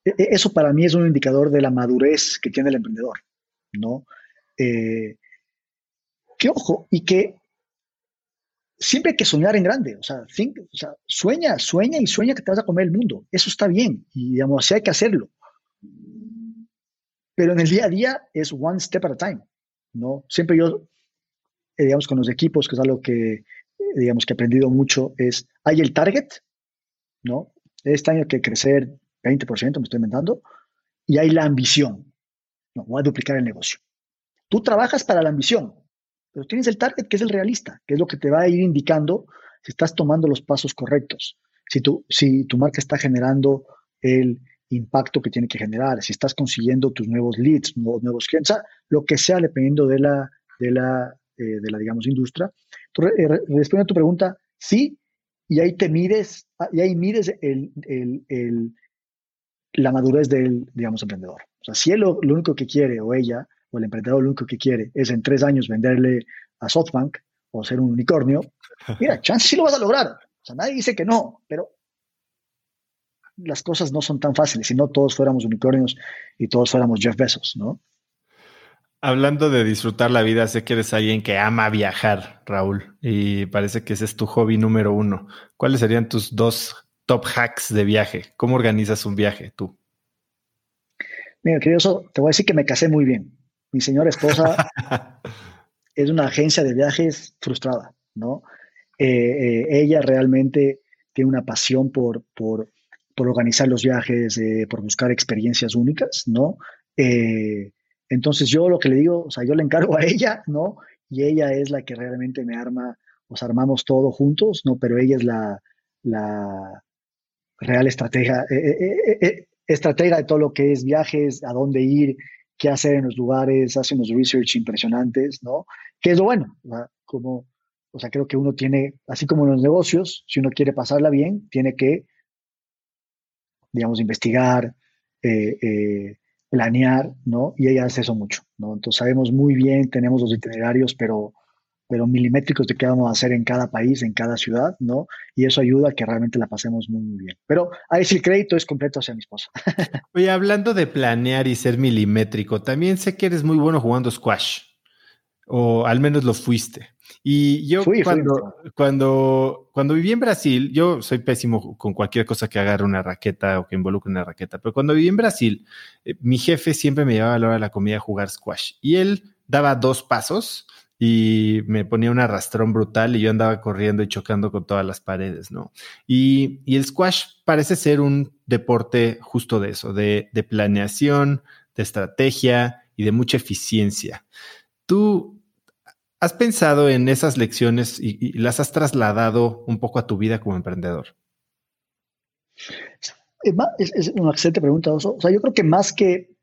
e, e, eso para mí es un indicador de la madurez que tiene el emprendedor, ¿no? Eh, que ojo, y que siempre hay que soñar en grande, o sea, sueña, sueña y sueña que te vas a comer el mundo. Eso está bien y, digamos, así hay que hacerlo. Pero en el día a día es one step at a time, ¿no? Siempre yo, eh, digamos, con los equipos, que es algo que, eh, digamos, que he aprendido mucho, es, hay el target, ¿no? Este año hay que crecer 20%, me estoy inventando, y hay la ambición, no, voy a duplicar el negocio. Tú trabajas para la ambición, pero tienes el target que es el realista, que es lo que te va a ir indicando si estás tomando los pasos correctos, si tu, si tu marca está generando el impacto que tiene que generar, si estás consiguiendo tus nuevos leads, nuevos, nuevos clientes, lo que sea dependiendo de la, de la, eh, de la digamos, industria. Entonces, eh, respondiendo a tu pregunta, sí, y ahí te mides, ah, y ahí mides el, el, el, la madurez del, digamos, emprendedor. O sea, si él lo único que quiere o ella el emprendedor lo único que quiere es en tres años venderle a SoftBank o ser un unicornio, mira, chance sí lo vas a lograr. O sea, nadie dice que no, pero las cosas no son tan fáciles. Si no todos fuéramos unicornios y todos fuéramos Jeff Bezos, ¿no? Hablando de disfrutar la vida, sé que eres alguien que ama viajar, Raúl, y parece que ese es tu hobby número uno. ¿Cuáles serían tus dos top hacks de viaje? ¿Cómo organizas un viaje tú? Mira, querido, te voy a decir que me casé muy bien mi señora esposa es una agencia de viajes frustrada, ¿no? Eh, eh, ella realmente tiene una pasión por, por, organizar los viajes, eh, por buscar experiencias únicas, ¿no? entonces yo lo que le digo, o sea, yo le encargo a ella, ¿no? Y ella es la que realmente me arma, os armamos todo juntos, ¿no? Pero ella es la, la real estratega, estratega de todo lo que es viajes, a dónde ir, qué hacer en los lugares, hace unos research impresionantes, ¿no? Que es lo bueno, como, o sea, creo que uno tiene, así como en los negocios, si uno quiere pasarla bien, tiene que, digamos, investigar, eh, eh, planear, ¿no? Y ella hace eso mucho, ¿no? Entonces sabemos muy bien, tenemos los itinerarios, pero pero milimétricos de qué vamos a hacer en cada país, en cada ciudad, ¿no? Y eso ayuda a que realmente la pasemos muy, muy bien. Pero ahí sí el crédito es completo hacia mi esposa. Oye, hablando de planear y ser milimétrico, también sé que eres muy bueno jugando squash, o al menos lo fuiste. Y yo cuando, cuando, cuando viví en Brasil, yo soy pésimo con cualquier cosa que agarre una raqueta o que involucre una raqueta, pero cuando viví en Brasil, eh, mi jefe siempre me llevaba a la hora de la comida a jugar squash y él daba dos pasos y me ponía un arrastrón brutal y yo andaba corriendo y chocando con todas las paredes, ¿no? Y, el squash parece ser un deporte justo de eso, de, planeación, de estrategia y de mucha eficiencia. ¿Tú has pensado en esas lecciones y, las has trasladado un poco a tu vida como emprendedor? Es, es una excelente pregunta, Oso. O sea, yo creo que más que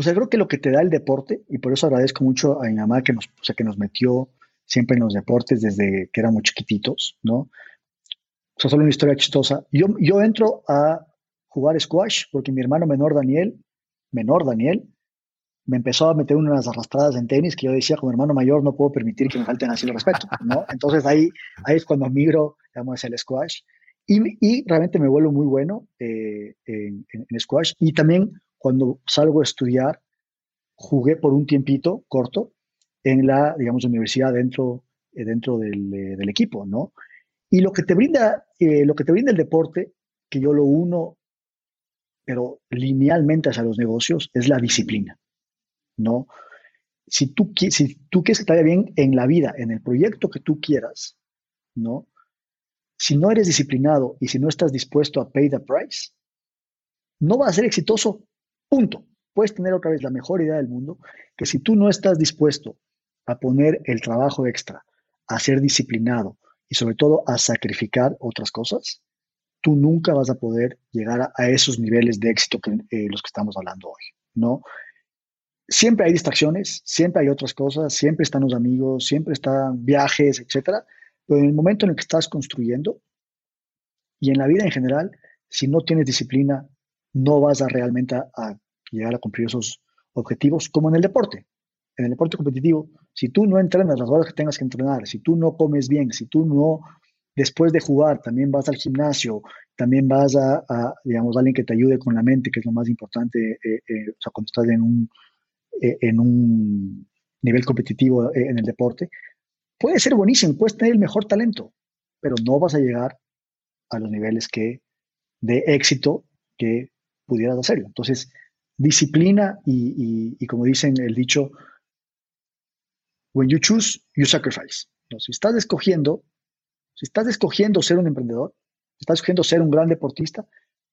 o sea, creo que lo que te da el deporte, y por eso agradezco mucho a mi mamá que nos, o sea, que nos metió siempre en los deportes desde que éramos chiquititos, ¿no? O sea, solo una historia chistosa. Yo, yo entro a jugar squash porque mi hermano menor Daniel, menor Daniel, me empezó a meter unas arrastradas en tenis que yo decía, como hermano mayor no puedo permitir que me falten así el respeto, ¿no? Entonces ahí, ahí es cuando migro, digamos, el squash. Y, y realmente me vuelvo muy bueno eh, en, en, squash. Y también cuando salgo a estudiar, jugué por un tiempito corto en la, digamos, universidad dentro, eh, dentro del, eh, del, equipo, ¿no? Y lo que te brinda, eh, lo que te brinda el deporte, que yo lo uno, pero linealmente hacia los negocios, es la disciplina, ¿no? Si tú, si tú quieres que te vaya bien en la vida, en el proyecto que tú quieras, ¿no? Si no eres disciplinado y si no estás dispuesto a pay the price, no va a ser exitoso, punto puedes tener otra vez la mejor idea del mundo, que si tú no estás dispuesto a poner el trabajo extra, a ser disciplinado y sobre todo a sacrificar otras cosas, tú nunca vas a poder llegar a, esos niveles de éxito que eh, los que estamos hablando hoy, ¿no? Siempre hay distracciones, siempre hay otras cosas, siempre están los amigos, siempre están viajes, etcétera, pero en el momento en el que estás construyendo y en la vida en general, si no tienes disciplina, no vas a realmente a llegar a cumplir esos objetivos, como en el deporte. En el deporte competitivo, si tú no entrenas las horas que tengas que entrenar, si tú no comes bien, si tú no, después de jugar, también vas al gimnasio, también vas a, digamos, alguien que te ayude con la mente, que es lo más importante, eh, eh, cuando estás en un, eh, en un nivel competitivo en el deporte, puede ser buenísimo, puedes tener el mejor talento, pero no vas a llegar a los niveles que de éxito que pudieras hacerlo. Entonces, disciplina y, como dicen el dicho, when you choose, you sacrifice. Si estás escogiendo, si estás escogiendo ser un emprendedor, si estás escogiendo ser un gran deportista,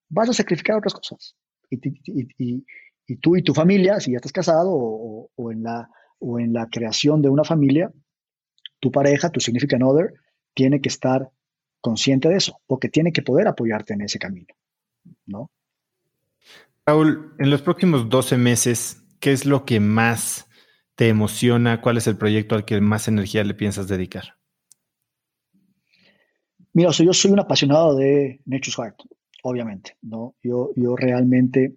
vas a sacrificar otras cosas. Y, tú y tu familia, si ya estás casado o, en la, o en la creación de una familia, tu pareja, tu significant other, tiene que estar consciente de eso, porque tiene que poder apoyarte en ese camino, ¿no? Raúl, en los próximos 12 meses, ¿qué es lo que más te emociona? ¿Cuál es el proyecto al que más energía le piensas dedicar? Mira, yo soy un apasionado de Nature's Heart, obviamente, ¿no? Yo, yo realmente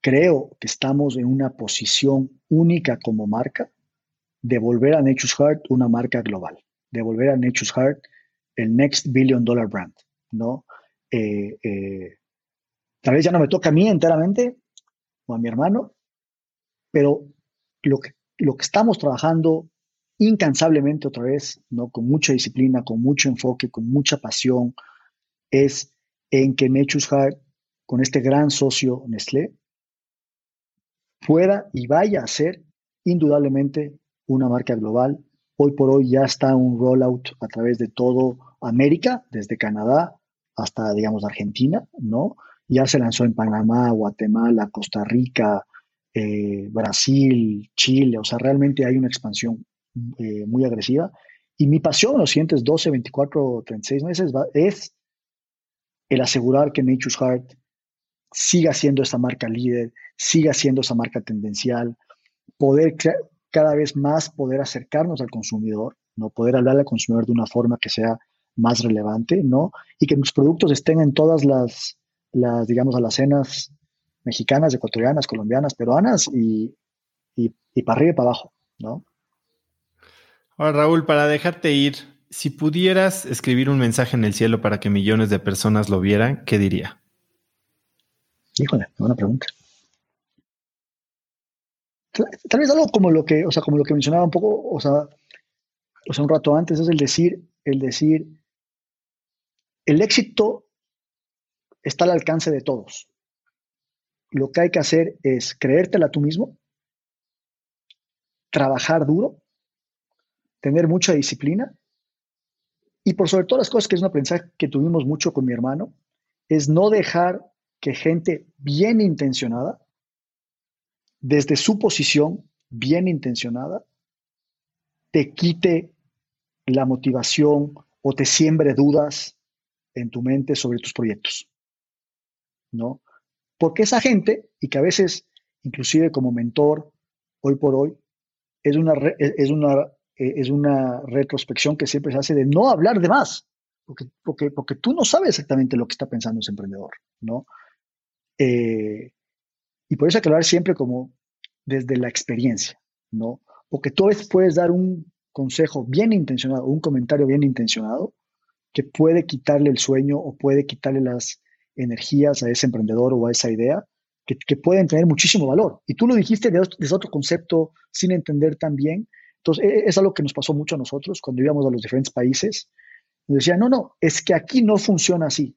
creo que estamos en una posición única como marca de volver a Nature's Heart una marca global, de volver a Nature's Heart el next billion dollar brand, ¿no? Eh, eh, Tal vez ya no me toca a mí enteramente o a mi hermano, pero lo que, lo que estamos trabajando incansablemente otra vez, ¿no? con mucha disciplina, con mucho enfoque, con mucha pasión, es en que Nature's Heart, con este gran socio Nestlé, pueda y vaya a ser indudablemente una marca global. Hoy por hoy ya está un rollout a través de todo América, desde Canadá hasta, digamos, Argentina, ¿no? Ya se lanzó en Panamá, Guatemala, Costa Rica, eh, Brasil, Chile. O sea, realmente hay una expansión eh, muy agresiva. Y mi pasión en los siguientes 12, 24, 36 meses es el asegurar que Nature's Heart siga siendo esa marca líder, siga siendo esa marca tendencial, poder cada vez más poder acercarnos al consumidor, no poder hablarle al consumidor de una forma que sea más relevante, ¿no? Y que los productos estén en todas las las, digamos, a las cenas mexicanas, ecuatorianas, colombianas, peruanas y, y, para arriba y para abajo, ¿no? Ahora, Raúl, para dejarte ir, si pudieras escribir un mensaje en el cielo para que millones de personas lo vieran, ¿qué diría? Híjole, buena pregunta. Tal vez algo como lo que, o sea, como lo que mencionaba un poco, o sea, o sea, un rato antes, es el decir, el decir, el éxito está al alcance de todos. Lo que hay que hacer es creértela tú mismo, trabajar duro, tener mucha disciplina y por sobre todas las cosas que es un aprendizaje que tuvimos mucho con mi hermano, es no dejar que gente bien intencionada, desde su posición bien intencionada, te quite la motivación o te siembre dudas en tu mente sobre tus proyectos. ¿No? Porque esa gente, y que a veces, inclusive como mentor, hoy por hoy, es una, es una eh, es una retrospección que siempre se hace de no hablar de más, porque, porque, porque tú no sabes exactamente lo que está pensando ese emprendedor, ¿no? Eh, y por eso hay que hablar siempre como desde la experiencia, ¿no? Porque tú a puedes dar un consejo bien intencionado, un comentario bien intencionado, que puede quitarle el sueño o puede quitarle las energías a ese emprendedor o a esa idea, que, pueden tener muchísimo valor. Y tú lo dijiste desde otro concepto sin entender tan bien. Entonces, e, es algo que nos pasó mucho a nosotros cuando íbamos a los diferentes países. Nos decían, no, no, es que aquí no funciona así.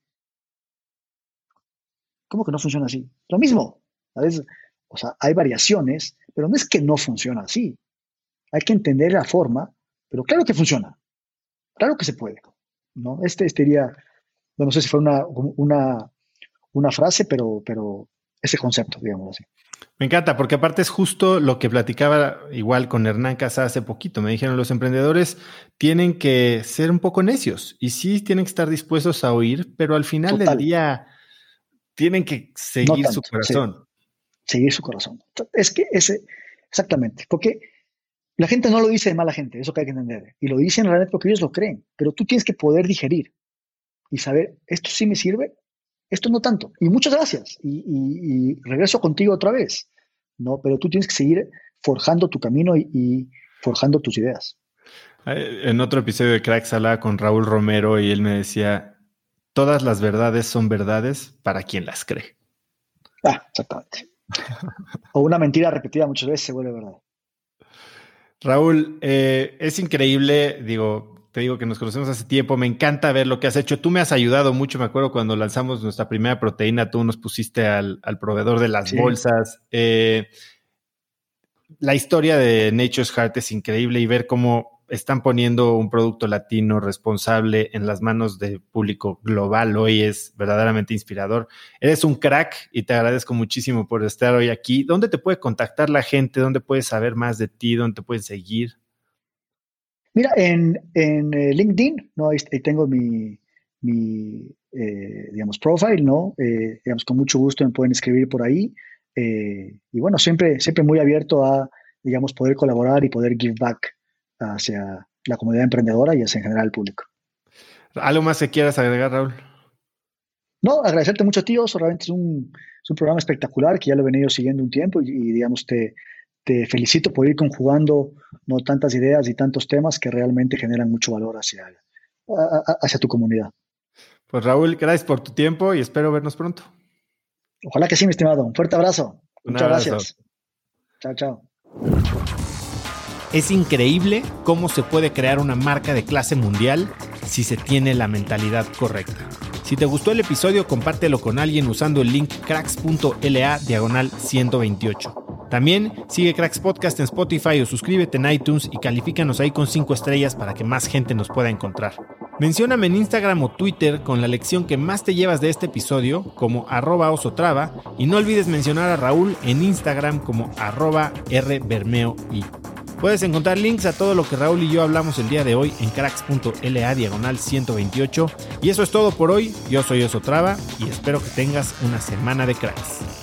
¿Cómo que no funciona así? Lo mismo. ¿sabes? O sea, hay variaciones, pero no es que no funciona así. Hay que entender la forma, pero claro que funciona. Claro que se puede. ¿no? Este, este diría, no sé si fue una, una frase, pero, pero ese concepto, digamos así. Me encanta, porque aparte es justo lo que platicaba igual con Hernán Casa hace poquito. Me dijeron, los emprendedores tienen que ser un poco necios y sí tienen que estar dispuestos a oír, pero al final del día tienen que seguir su corazón. Seguir su corazón. Es que ese, exactamente, porque la gente no lo dice de mala gente, eso que hay que entender. Y lo dicen realmente porque ellos lo creen, pero tú tienes que poder digerir y saber, esto sí me sirve, esto no tanto. Y muchas gracias. Y, regreso contigo otra vez. ¿no? Pero tú tienes que seguir forjando tu camino y, forjando tus ideas. En otro episodio de Cracks hablaba con Raúl Romero y él me decía, todas las verdades son verdades para quien las cree. Ah, exactamente. o una mentira repetida muchas veces se vuelve verdad. Raúl, eh, es increíble, digo, te digo que nos conocemos hace tiempo, me encanta ver lo que has hecho. Tú me has ayudado mucho, me acuerdo cuando lanzamos nuestra primera proteína, tú nos pusiste al, proveedor de las bolsas. Eh, la historia de Nature's Heart es increíble y ver cómo están poniendo un producto latino responsable en las manos del público global hoy es verdaderamente inspirador. Eres un crack y te agradezco muchísimo por estar hoy aquí. ¿Dónde te puede contactar la gente? ¿Dónde puedes saber más de ti? ¿Dónde te pueden seguir? Mira, en, en eh, LinkedIn, ¿no? Ahí, tengo mi, mi eh, digamos, profile, ¿no? Eh, digamos, con mucho gusto me pueden escribir por ahí. y bueno, siempre, siempre muy abierto a, digamos, poder colaborar y poder give back hacia la comunidad emprendedora y hacia en general el público. ¿Algo más que quieras agregar, Raúl? No, agradecerte mucho, tío. Realmente es un, es un programa espectacular que ya lo he venido siguiendo un tiempo y digamos, te, te felicito por ir conjugando no tantas ideas y tantos temas que realmente generan mucho valor hacia, hacia tu comunidad. Pues Raúl, gracias por tu tiempo y espero vernos pronto. Ojalá que sí, mi estimado. Un fuerte abrazo. Muchas gracias. Chao, chao. Es increíble cómo se puede crear una marca de clase mundial si se tiene la mentalidad correcta. Si te gustó el episodio, compártelo con alguien usando el link cracks.la diagonal 128. También sigue Cracks Podcast en Spotify o suscríbete en iTunes y califícanos ahí con 5 estrellas para que más gente nos pueda encontrar. Mencióname en Instagram o Twitter con la lección que más te llevas de este episodio como arroba osotrava y no olvides mencionar a Raúl en Instagram como arroba rbermeo y Puedes encontrar links a todo lo que Raúl y yo hablamos el día de hoy en cracks.la diagonal 128. Y eso es todo por hoy. Yo soy Osotrava y espero que tengas una semana de cracks.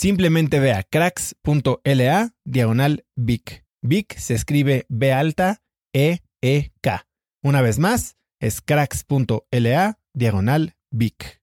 Simplemente ve a cracks.la diagonal Vic. Vic se escribe B alta E E K. Una vez más, es cracks.la diagonal Vic.